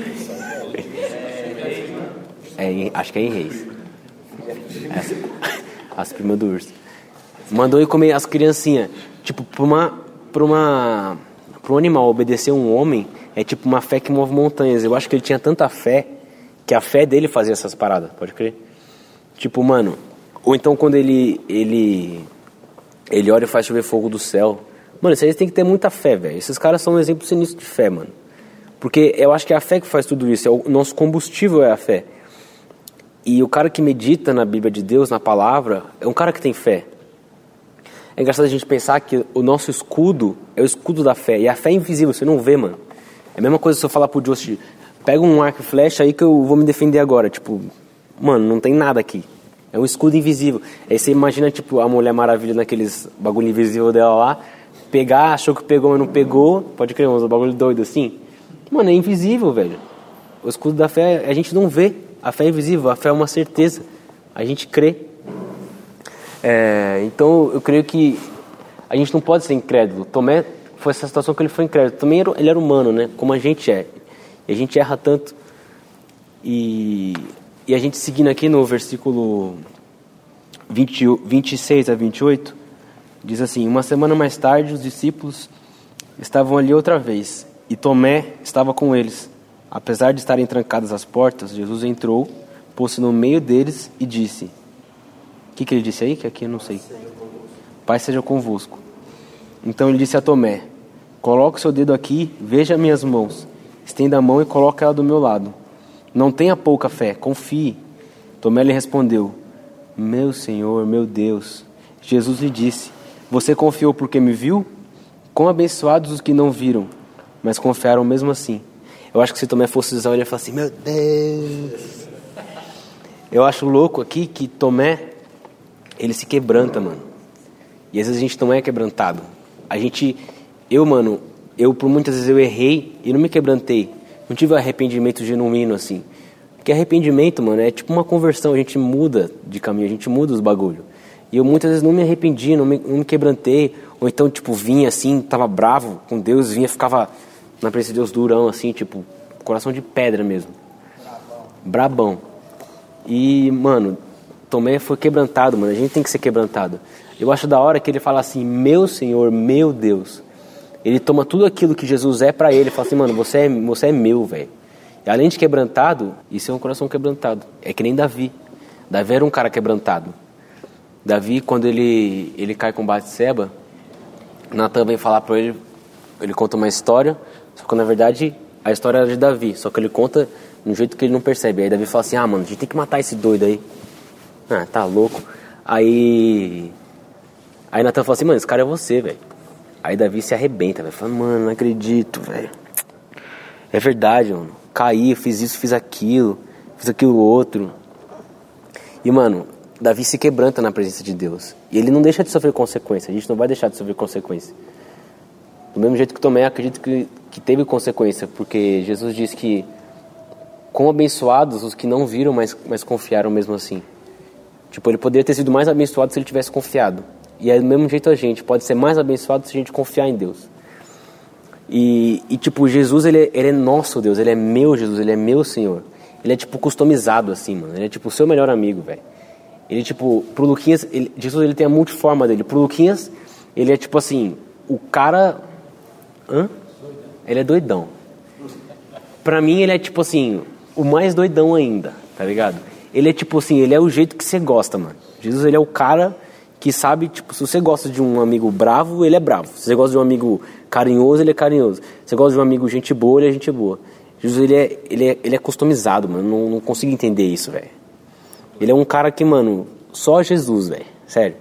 É, acho que é em Reis. As, as primas do urso. Mandou ele comer as criancinhas. Tipo, pra uma. Pra uma para um animal obedecer um homem é tipo uma fé que move montanhas. Eu acho que ele tinha tanta fé que a fé dele fazia essas paradas, pode crer? Tipo, mano, ou então quando ele ele ele olha e faz chover fogo do céu. Mano, isso aí tem que ter muita fé, velho. Esses caras são um exemplo sinistro de fé, mano. Porque eu acho que é a fé que faz tudo isso, é o nosso combustível é a fé. E o cara que medita na Bíblia de Deus, na palavra, é um cara que tem fé. É engraçado a gente pensar que o nosso escudo é o escudo da fé. E a fé é invisível, você não vê, mano. É a mesma coisa se eu falar pro Josh, pega um arco e flecha aí que eu vou me defender agora. Tipo, mano, não tem nada aqui. É um escudo invisível. Aí você imagina, tipo, a Mulher Maravilha naqueles bagulho invisível dela lá, pegar, achou que pegou, mas não pegou. Pode crer, uns bagulho doido assim. Mano, é invisível, velho. O escudo da fé, a gente não vê. A fé é invisível, a fé é uma certeza. A gente crê. É, então eu creio que a gente não pode ser incrédulo. Tomé foi essa situação que ele foi incrédulo. Também era, ele era humano, né? Como a gente é. E a gente erra tanto. E, e a gente seguindo aqui no versículo 20, 26 a 28, diz assim: Uma semana mais tarde, os discípulos estavam ali outra vez, e Tomé estava com eles. Apesar de estarem trancadas as portas, Jesus entrou, pôs-se no meio deles e disse: o que, que ele disse aí? Que aqui eu não sei. Pai seja convosco. Então ele disse a Tomé: Coloque seu dedo aqui, veja minhas mãos. Estenda a mão e coloque ela do meu lado. Não tenha pouca fé, confie. Tomé lhe respondeu: Meu Senhor, meu Deus. Jesus lhe disse: Você confiou porque me viu? Quão abençoados os que não viram, mas confiaram mesmo assim. Eu acho que se Tomé fosse usar, ele ia falar assim: Meu Deus. Eu acho louco aqui que Tomé ele se quebranta, mano. E às vezes a gente não é quebrantado. A gente, eu, mano, eu por muitas vezes eu errei e não me quebrantei. Não tive arrependimento genuíno assim. Porque arrependimento, mano, é tipo uma conversão, a gente muda de caminho, a gente muda os bagulho. E eu muitas vezes não me arrependi, não me, não me quebrantei, ou então, tipo, vinha assim, tava bravo com Deus, vinha, ficava na presença de Deus durão, assim, tipo, coração de pedra mesmo. Brabão. Brabão. E, mano, Tomé foi quebrantado, mano. A gente tem que ser quebrantado. Eu acho da hora que ele fala assim: Meu Senhor, meu Deus. Ele toma tudo aquilo que Jesus é para ele fala assim: Mano, você é, você é meu, velho. Além de quebrantado, isso é um coração quebrantado. É que nem Davi. Davi era um cara quebrantado. Davi, quando ele, ele cai com Batseba, Natan vem falar para ele, ele conta uma história, só que na verdade a história era de Davi, só que ele conta de um jeito que ele não percebe. Aí Davi fala assim: Ah, mano, a gente tem que matar esse doido aí. Ah, tá louco. Aí. Aí Natan falou assim, mano, esse cara é você, velho. Aí Davi se arrebenta, velho. Fala, mano, não acredito, velho. É verdade, mano. Caí, fiz isso, fiz aquilo, fiz aquilo outro. E, mano, Davi se quebranta na presença de Deus. E ele não deixa de sofrer consequência. A gente não vai deixar de sofrer consequência. Do mesmo jeito que Tomé, acredito que, que teve consequência, porque Jesus disse que quão abençoados os que não viram, mas, mas confiaram mesmo assim. Tipo, ele poderia ter sido mais abençoado se ele tivesse confiado. E é do mesmo jeito a gente pode ser mais abençoado se a gente confiar em Deus. E, e tipo, Jesus, ele, é- ele é nosso Deus, ele é meu Jesus, ele é meu Senhor. Ele é, tipo, customizado assim, mano. Ele é, tipo, o seu melhor amigo, velho. Ele, tipo, pro Luquinhas, ele- Jesus, ele tem a multiforma dele. Pro Luquinhas, ele é, tipo assim, o cara... Hã? Ele é doidão. Pra mim, ele é, tipo assim, o mais doidão ainda, tá ligado? Ele é, tipo assim, ele é o jeito que você gosta, mano. Jesus, ele é o cara que sabe, tipo, se você gosta de um amigo bravo, ele é bravo. Se você gosta de um amigo carinhoso, ele é carinhoso. Se você gosta de um amigo gente boa, ele é gente boa. Jesus, ele é, ele é, ele é customizado, mano. Não, não consigo entender isso, velho. Ele é um cara que, mano, só Jesus, velho. Sério.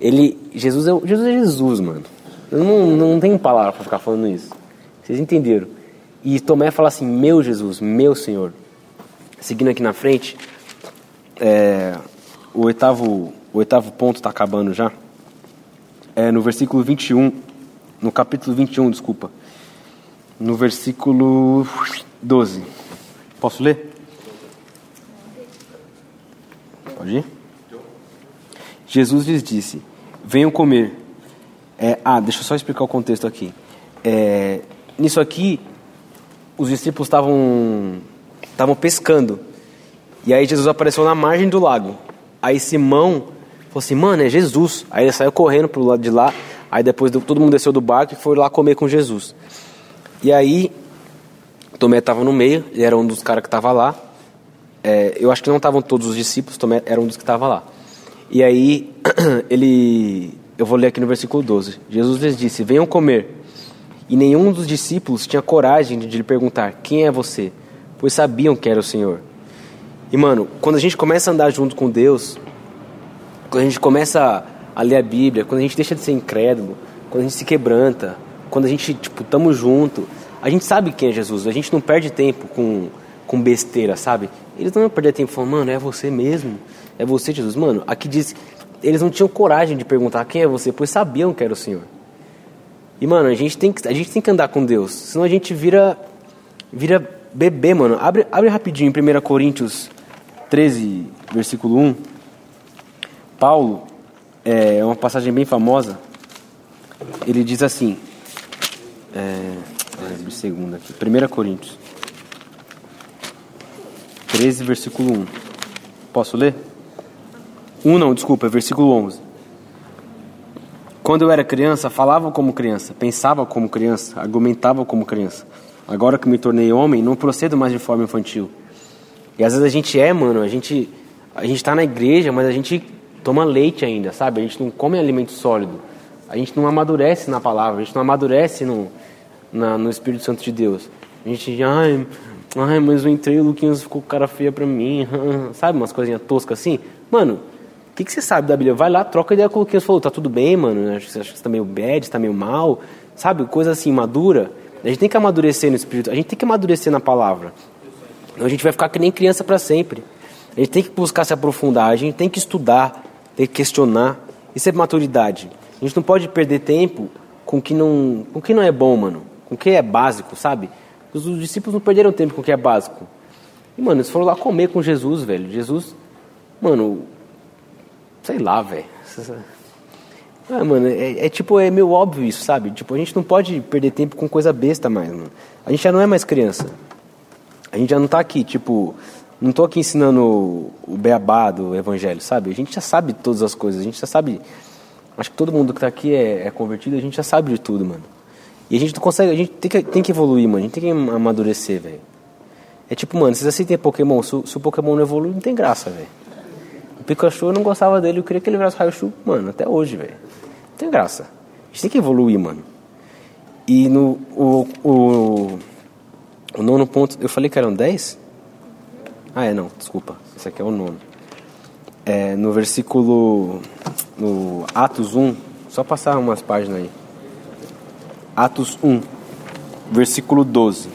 Ele, Jesus é, Jesus é Jesus, mano. Eu não, não tenho palavra pra ficar falando isso. Vocês entenderam? E Tomé fala assim, meu Jesus, meu Senhor. Seguindo aqui na frente, é, o oitavo, o oitavo ponto está acabando já. É no versículo 21, no capítulo 21, desculpa. No versículo 12. Posso ler? Pode ir? Jesus lhes disse: Venham comer. É, ah, deixa eu só explicar o contexto aqui. É, nisso aqui, os discípulos estavam estavam pescando. E aí Jesus apareceu na margem do lago. Aí Simão falou assim, mano, é Jesus. Aí ele saiu correndo pro lado de lá. Aí depois do- todo mundo desceu do barco e foi lá comer com Jesus. E aí Tomé estava no meio, ele era um dos caras que estava lá. É, eu acho que não estavam todos os discípulos, Tomé era um dos que estava lá. E aí ele, eu vou ler aqui no versículo 12. Jesus lhes disse: Venham comer. E nenhum dos discípulos tinha coragem de lhe perguntar: Quem é você? Pois sabiam que era o Senhor. E mano, quando a gente começa a andar junto com Deus, quando a gente começa a ler a Bíblia, quando a gente deixa de ser incrédulo, quando a gente se quebranta, quando a gente, tipo, tamo junto, a gente sabe quem é Jesus, a gente não perde tempo com, com besteira, sabe? Eles não vão perder tempo falando, mano, é você mesmo, é você, Jesus. Mano, aqui diz, eles não tinham coragem de perguntar quem é você, pois sabiam que era o Senhor. E, mano, a gente tem que, a gente tem que andar com Deus, senão a gente vira, vira bebê, mano. Abre, abre rapidinho em 1 Coríntios 13, versículo 1. Paulo, é uma passagem bem famosa, ele diz assim, é, é, segunda aqui, 1 Coríntios 13, versículo 1. Posso ler? 1 não, desculpa, é versículo 11. Quando eu era criança, falava como criança, pensava como criança, argumentava como criança. Agora que me tornei homem, não procedo mais de forma infantil. E às vezes a gente é, mano, a gente a gente tá na igreja, mas a gente toma leite ainda, sabe? A gente não come alimento sólido. A gente não amadurece na palavra, a gente não amadurece no, na, no Espírito Santo de Deus. A gente, ai, ai, mas eu entrei, o Luquinhas ficou cara feia pra mim, sabe? Umas coisinhas toscas assim. Mano, o que, que você sabe da Bíblia? Vai lá, troca ideia com o Luquinhas. Falou, tá tudo bem, mano? Acho que você tá meio bad, tá meio mal, sabe? Coisa assim, madura. A gente tem que amadurecer no Espírito, a gente tem que amadurecer na palavra. Então a gente vai ficar que nem criança para sempre. A gente tem que buscar se aprofundar, a gente tem que estudar, tem que questionar. Isso é maturidade. A gente não pode perder tempo com que não, com que não é bom, mano. Com que é básico, sabe? Os discípulos não perderam tempo com o que é básico. E, mano, eles foram lá comer com Jesus, velho. Jesus, mano, sei lá, velho. Ah, mano, é, é, tipo, é meio óbvio isso, sabe? Tipo, a gente não pode perder tempo com coisa besta mais, mano. A gente já não é mais criança. A gente já não tá aqui, tipo, não tô aqui ensinando o, beabá do evangelho, sabe? A gente já sabe todas as coisas, a gente já sabe. Acho que todo mundo que tá aqui é, é convertido, a gente já sabe de tudo, mano. E a gente não consegue, a gente tem que, tem que evoluir, mano. A gente tem que amadurecer, velho. É tipo, mano, vocês assistem Pokémon, se, se o Pokémon não evolui, não tem graça, velho. O Pikachu eu não gostava dele, eu queria que ele virasse Raichu, mano, até hoje, velho. Não tem graça. A gente tem que evoluir, mano. E no o, o, o nono ponto, eu falei que eram 10? Ah, é, não, desculpa. Esse aqui é o nono. É, no versículo. No Atos 1, só passar umas páginas aí. Atos 1, versículo 12.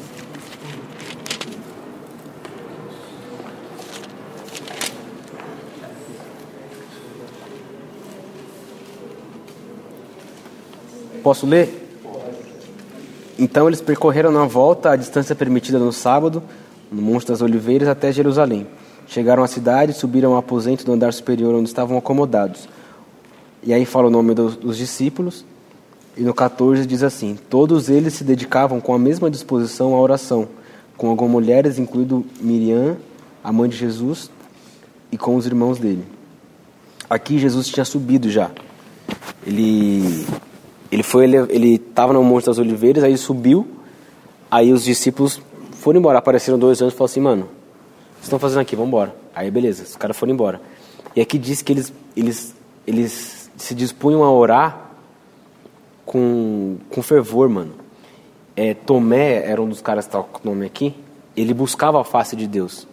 Posso ler? Então eles percorreram na volta a distância permitida no sábado, no Monte das Oliveiras, até Jerusalém. Chegaram à cidade, subiram ao aposento do andar superior onde estavam acomodados. E aí fala o nome dos, dos discípulos. E no 14 diz assim: Todos eles se dedicavam com a mesma disposição à oração, com algumas mulheres, incluindo Miriam, a mãe de Jesus, e com os irmãos dele. Aqui Jesus tinha subido já. Ele ele foi ele ele estava no Monte das Oliveiras, aí subiu, aí os discípulos foram embora, apareceram dois anos e falaram assim, mano, o que estão fazendo aqui? Vamos embora. Aí beleza, os caras foram embora. E aqui diz que eles eles eles se dispunham a orar com, com fervor, mano. É, Tomé era um dos caras que tá com o nome aqui. Ele buscava a face de Deus.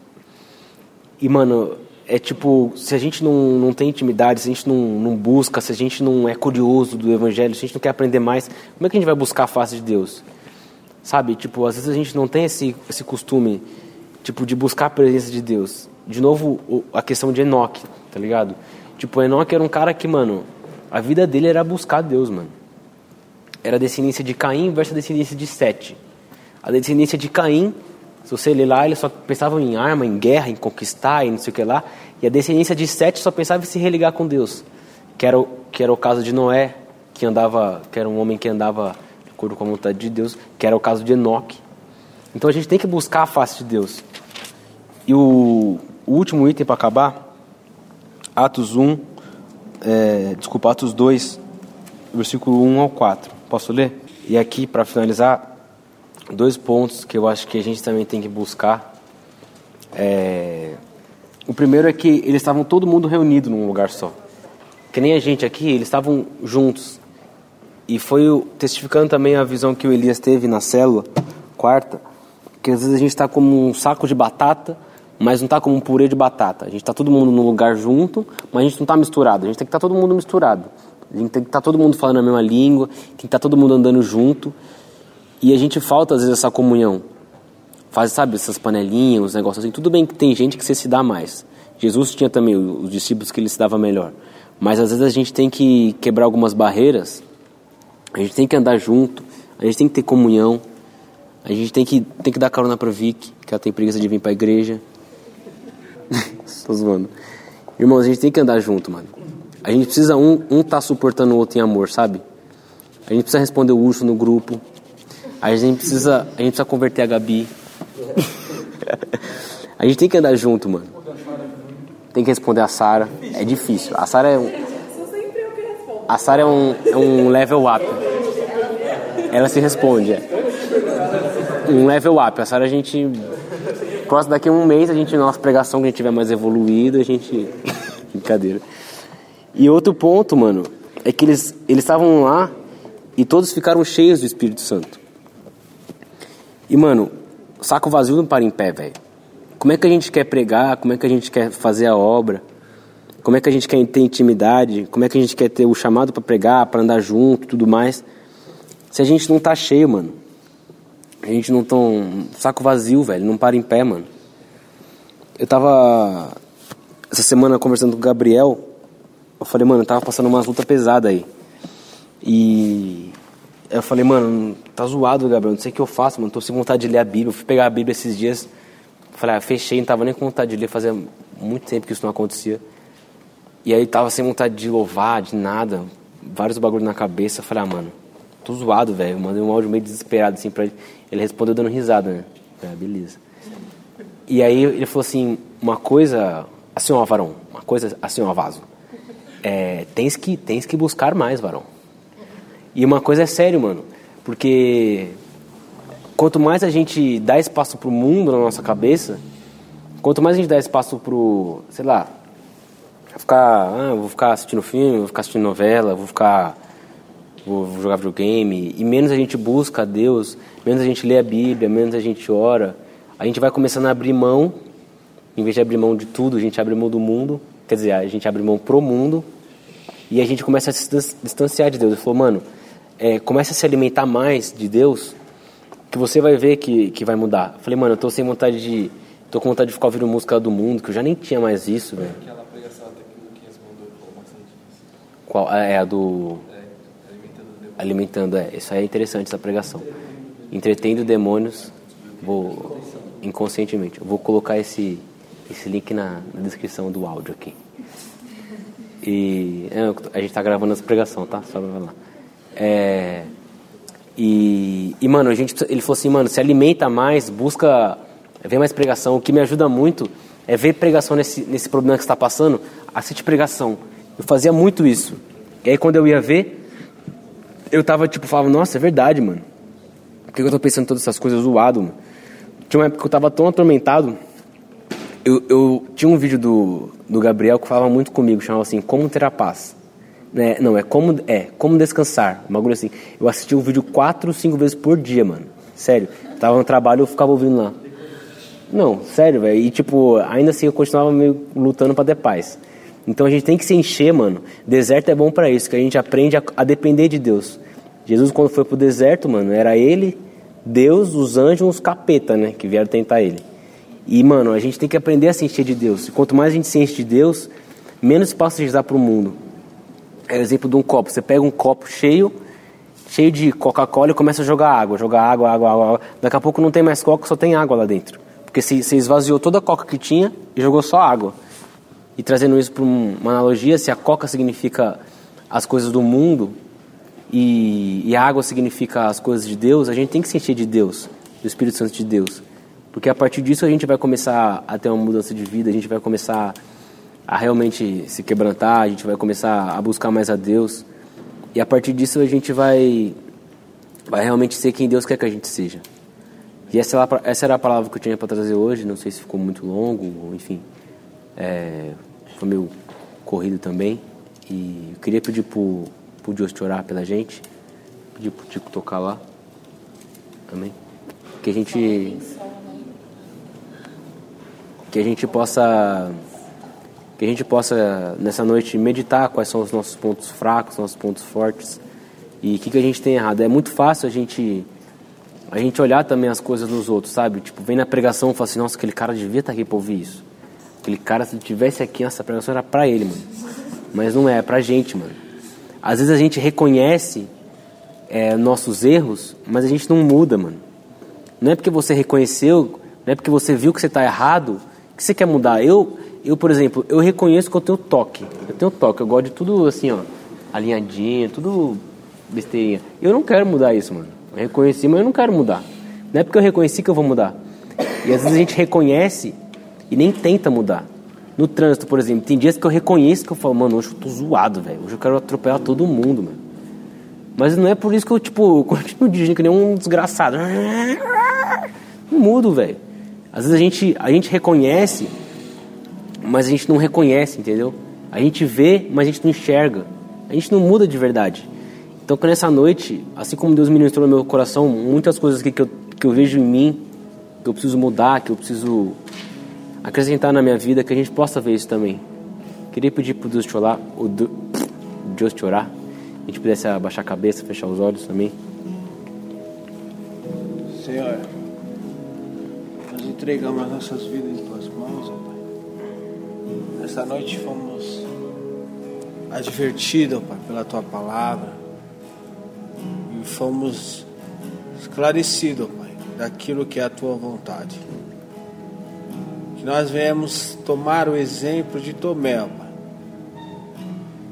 E, mano, é tipo, se a gente não, não tem intimidade, se a gente não, não busca, se a gente não é curioso do Evangelho, se a gente não quer aprender mais, como é que a gente vai buscar a face de Deus? Sabe, tipo, às vezes a gente não tem esse, esse costume, tipo, de buscar a presença de Deus. De novo, a questão de Enoque, tá ligado? Tipo, Enoque era um cara que, mano, a vida dele era buscar Deus, mano. Era a descendência de Caim versus a descendência de Sete. A descendência de Caim, se você ler lá, ele só pensava em arma, em guerra, em conquistar e não sei o que lá. E a descendência de Sete só pensava em se religar com Deus. Que era o, que era o caso de Noé, que andava, que era um homem que andava de acordo com a vontade de Deus, que era o caso de Enoque. Então a gente tem que buscar a face de Deus. E o, o último item para acabar, Atos 1, é, desculpa, Atos 2, versículo 1 ao 4. Posso ler? E aqui, para finalizar, dois pontos que eu acho que a gente também tem que buscar. É, O primeiro é que eles estavam todo mundo reunido num lugar só. Que nem a gente aqui, eles estavam juntos. E foi o- testificando também a visão que o Elias teve na célula, quarta, que às vezes a gente está como um saco de batata, mas não está como um purê de batata. A gente está todo mundo num lugar junto, mas a gente não está misturado. A gente tem que estar todo mundo misturado. A gente tem que estar todo mundo falando a mesma língua, tem que estar todo mundo andando junto. E a gente falta às vezes essa comunhão. Faz, sabe, essas panelinhas, os negócios assim. Tudo bem que tem gente que você se dá mais. Jesus tinha também os discípulos que ele se dava melhor. Mas às vezes a gente tem que quebrar algumas barreiras. A gente tem que andar junto. A gente tem que ter comunhão. A gente tem que, tem que dar carona pra Vicky, que ela tem preguiça de vir pra igreja. Tô zoando. Irmãos, a gente tem que andar junto, mano. A gente precisa um, um tá suportando o outro em amor, sabe? A gente precisa responder o urso no grupo. A gente precisa, a gente precisa converter a Gabi. a gente tem que andar junto, mano. Tem que responder a Sara. É difícil. A Sara é um, a Sara é um, é um level up. Ela se responde. É. Um level up. A Sara a gente próximo daqui a um mês a gente nossa pregação que a gente tiver mais evoluído, a gente brincadeira. E outro ponto, mano, é que eles eles estavam lá e todos ficaram cheios do Espírito Santo. E mano, saco vazio não para em pé, velho. Como é que a gente quer pregar? Como é que a gente quer fazer a obra? Como é que a gente quer ter intimidade? Como é que a gente quer ter o chamado para pregar, para andar junto, tudo mais? Se a gente não tá cheio, mano. A gente não tão saco vazio, velho, não para em pé, mano. Eu tava essa semana conversando com o Gabriel. Eu falei, mano, eu tava passando umas lutas pesadas aí. E eu falei, mano, tá zoado, Gabriel, não sei o que eu faço, mano, tô sem vontade de ler a Bíblia. Eu fui pegar a Bíblia esses dias, falei, ah, fechei, não tava nem com vontade de ler, fazia muito tempo que isso não acontecia. E aí tava sem vontade de louvar, de nada, vários bagulhos na cabeça. Eu falei, ah, mano, tô zoado, velho. Mandei um áudio meio desesperado assim pra ele. Ele respondeu dando risada, né? É, beleza. E aí ele falou assim, uma coisa, assim, ó, varão, uma coisa, assim, ó, vaso. É, tens que, tens que buscar mais, varão. E uma coisa é sério, mano, porque quanto mais a gente dá espaço pro mundo na nossa cabeça, quanto mais a gente dá espaço pro, sei lá, ficar, ah, vou ficar assistindo filme, vou ficar assistindo novela, vou ficar vou, jogar videogame, e menos a gente busca a Deus, menos a gente lê a Bíblia, menos a gente ora, a gente vai começando a abrir mão, em vez de abrir mão de tudo, a gente abre mão do mundo, quer dizer, a gente abre mão pro mundo, e a gente começa a se dis- distanciar de Deus. Ele falou, mano, é, começa a se alimentar mais de Deus, que você vai ver que, que vai mudar. Eu falei, mano, eu tô sem vontade de. tô com vontade de ficar ouvindo música do mundo, que eu já nem tinha mais isso, velho. Aquela pregação até que o Luquinhas mandou. Qual? Ah, É a do. É, alimentando. Alimentando, é. Isso aí é interessante, essa pregação. Entretendo demônios. Vou. inconscientemente. Eu vou colocar esse, esse link na, na descrição do áudio aqui. E é, a gente tá gravando essa pregação, tá? Só pra lá. É, e, e, mano, a gente, ele falou assim, mano, se alimenta mais, busca ver mais pregação. O que me ajuda muito é ver pregação nesse, nesse problema que está passando, assiste pregação. Eu fazia muito isso. E aí quando eu ia ver, eu tava tipo, falava, nossa, é verdade, mano. Por que eu tô pensando todas essas coisas zoado, mano? Tinha uma época que eu tava tão atormentado. Eu, eu tinha um vídeo do, do Gabriel que falava muito comigo, chamava assim, Como Ter a Paz. Né? Não, é como, é como descansar. Um bagulho assim. Eu assistia o vídeo quatro, cinco vezes por dia, mano. Sério. Tava no trabalho eu ficava ouvindo lá. Não, sério, velho. E tipo, ainda assim eu continuava meio lutando para ter paz. Então a gente tem que se encher, mano. Deserto é bom para isso, que a gente aprende a, a, depender de Deus. Jesus quando foi pro deserto, mano, era ele, Deus, os anjos, os capeta, né, que vieram tentar ele. E, mano, a gente tem que aprender a se encher de Deus. E quanto mais a gente se enche de Deus, menos espaço a gente dá pro mundo. É o exemplo de um copo. Você pega um copo cheio, cheio de Coca-Cola e começa a jogar água, jogar água, água, água. Daqui a pouco não tem mais coca, só tem água lá dentro. Porque você esvaziou toda a coca que tinha e jogou só água. E trazendo isso para uma analogia, se a coca significa as coisas do mundo e, e, a água significa as coisas de Deus, a gente tem que se encher de Deus, do Espírito Santo de Deus. Porque a partir disso a gente vai começar a ter uma mudança de vida, a gente vai começar a realmente se quebrantar, a gente vai começar a buscar mais a Deus. E a partir disso a gente vai, vai realmente ser quem Deus quer que a gente seja. E essa, essa era a palavra que eu tinha para trazer hoje, não sei se ficou muito longo, ou enfim. É, foi meio corrido também. E eu queria pedir pro, pro Deus te orar pela gente. Pedir pro Tico tocar lá. Amém. Que a gente. Que a gente possa. Que a gente possa, nessa noite, meditar quais são os nossos pontos fracos, nossos pontos fortes. E o que, que a gente tem errado. É muito fácil a gente. A gente olhar também as coisas nos outros, sabe? Tipo, vem na pregação e fala assim, nossa, aquele cara devia estar aqui para ouvir isso. Aquele cara, se tivesse aqui, essa pregação era pra ele, mano. Mas não é, é pra gente, mano. Às vezes a gente reconhece é, nossos erros, mas a gente não muda, mano. Não é porque você reconheceu, não é porque você viu que você está errado, que você quer mudar. Eu, eu, por exemplo, eu reconheço que eu tenho toque. Eu tenho toque, eu gosto de tudo assim, ó, alinhadinho, tudo besteirinha. Eu não quero mudar isso, mano. Eu reconheci, mas eu não quero mudar. Não é porque eu reconheci que eu vou mudar. E às vezes a gente reconhece e nem tenta mudar. No trânsito, por exemplo, tem dias que eu reconheço que eu falo, mano, hoje eu tô zoado, velho. Hoje eu quero atropelar todo mundo, mano. Mas não é por isso que eu, tipo, continuo dirigindo que nem um desgraçado. Não mudo, velho. Às vezes a gente, a gente reconhece, mas a gente não reconhece, entendeu? A gente vê, mas a gente não enxerga. A gente não muda de verdade. Então, que nessa noite, assim como Deus ministrou no meu coração, muitas coisas que, que, eu, que eu vejo em mim, que eu preciso mudar, que eu preciso acrescentar na minha vida, que a gente possa ver isso também. Queria pedir para Deus te orar, o Deus te orar, a gente pudesse abaixar a cabeça, fechar os olhos também. Senhor, nós entregamos as nossas vidas Nessa noite fomos advertidos, Pai, pela tua palavra e fomos esclarecidos, Pai, daquilo que é a tua vontade nós venhamos tomar o exemplo de Tomé, Pai.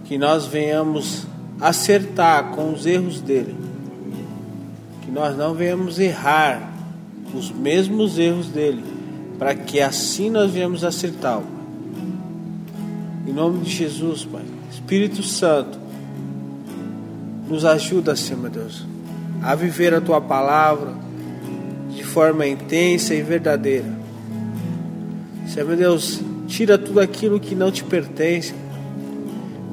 Que nós venhamos acertar com os erros dele. Que nós não venhamos errar os mesmos erros dele, para que assim nós venhamos acertar, nome de Jesus, Pai. Espírito Santo, nos ajuda, Senhor meu Deus, a viver a tua palavra de forma intensa e verdadeira Senhor meu Deus, tira tudo aquilo que não te pertence,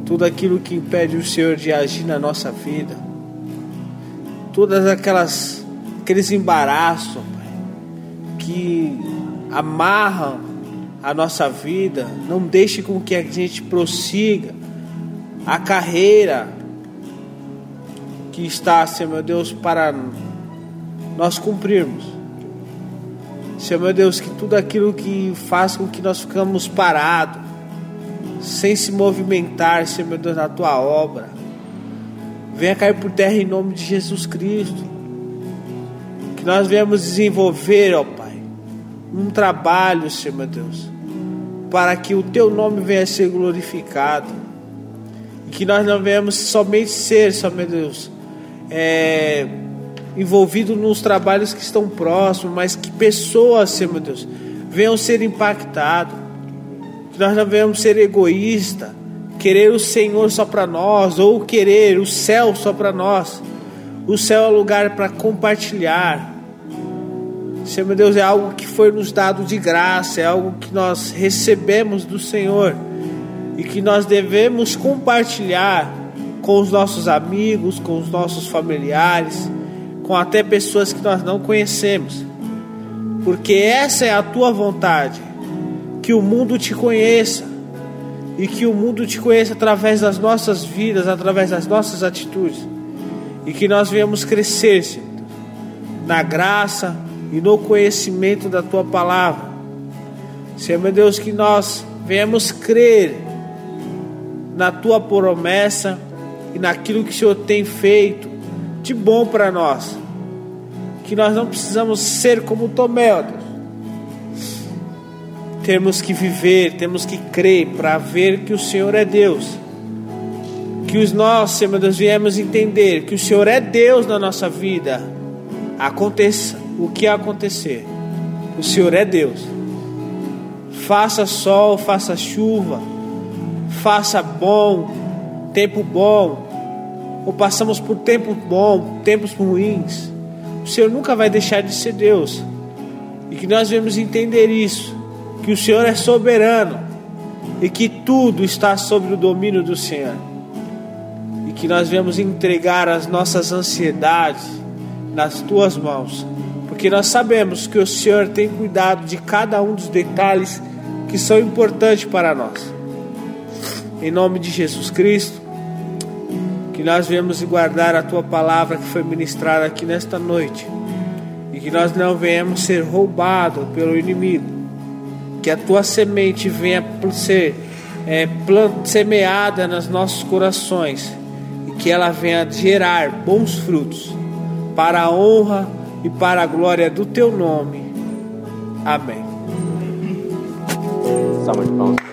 tudo aquilo que impede o Senhor de agir na nossa vida, todas aquelas aqueles embaraços pai, que amarram a nossa vida, não deixe com que a gente prossiga a carreira que está, Senhor meu Deus, para nós cumprirmos. Senhor meu Deus, que tudo aquilo que faz com que nós ficamos parados, sem se movimentar, Senhor meu Deus, na tua obra, venha cair por terra em nome de Jesus Cristo. Que nós venhamos desenvolver, ó Pai, um trabalho, Senhor meu Deus, para que o teu nome venha a ser glorificado. E que nós não venhamos somente ser, Senhor meu Deus, é, envolvido nos trabalhos que estão próximos, mas que pessoas, Senhor meu Deus, venham ser impactadas. Que nós não venhamos ser egoístas, querer o Senhor só para nós, ou querer o céu só para nós. O céu é lugar para compartilhar. Senhor meu Deus, é algo que foi nos dado de graça, é algo que nós recebemos do Senhor e que nós devemos compartilhar com os nossos amigos, com os nossos familiares, com até pessoas que nós não conhecemos. Porque essa é a tua vontade, que o mundo te conheça e que o mundo te conheça através das nossas vidas, através das nossas atitudes e que nós venhamos crescer, Senhor, na graça e no conhecimento da tua palavra. Senhor meu Deus, que nós venhamos crer na tua promessa e naquilo que o Senhor tem feito de bom para nós. Que nós não precisamos ser como Tomé, ó Deus. Temos que viver, temos que crer para ver que o Senhor é Deus. Que os nós, Senhor Deus, viemos entender que o Senhor é Deus na nossa vida. Aconteça o que acontecer, o Senhor é Deus. Faça sol, faça chuva, faça bom, tempo bom, ou passamos por tempo bom, tempos ruins. O Senhor nunca vai deixar de ser Deus. E que nós devemos entender isso, que o Senhor é soberano e que tudo está sob o domínio do Senhor. E que nós devemos entregar as nossas ansiedades nas tuas mãos, porque nós sabemos que o Senhor tem cuidado de cada um dos detalhes que são importantes para nós. Em nome de Jesus Cristo, que nós venhamos guardar a tua palavra que foi ministrada aqui nesta noite. E que nós não venhamos ser roubados pelo inimigo, que a tua semente venha ser é, plant, semeada nos nossos corações. E que ela venha gerar bons frutos para a honra e para a glória do teu nome. Amém. Salva de palmas.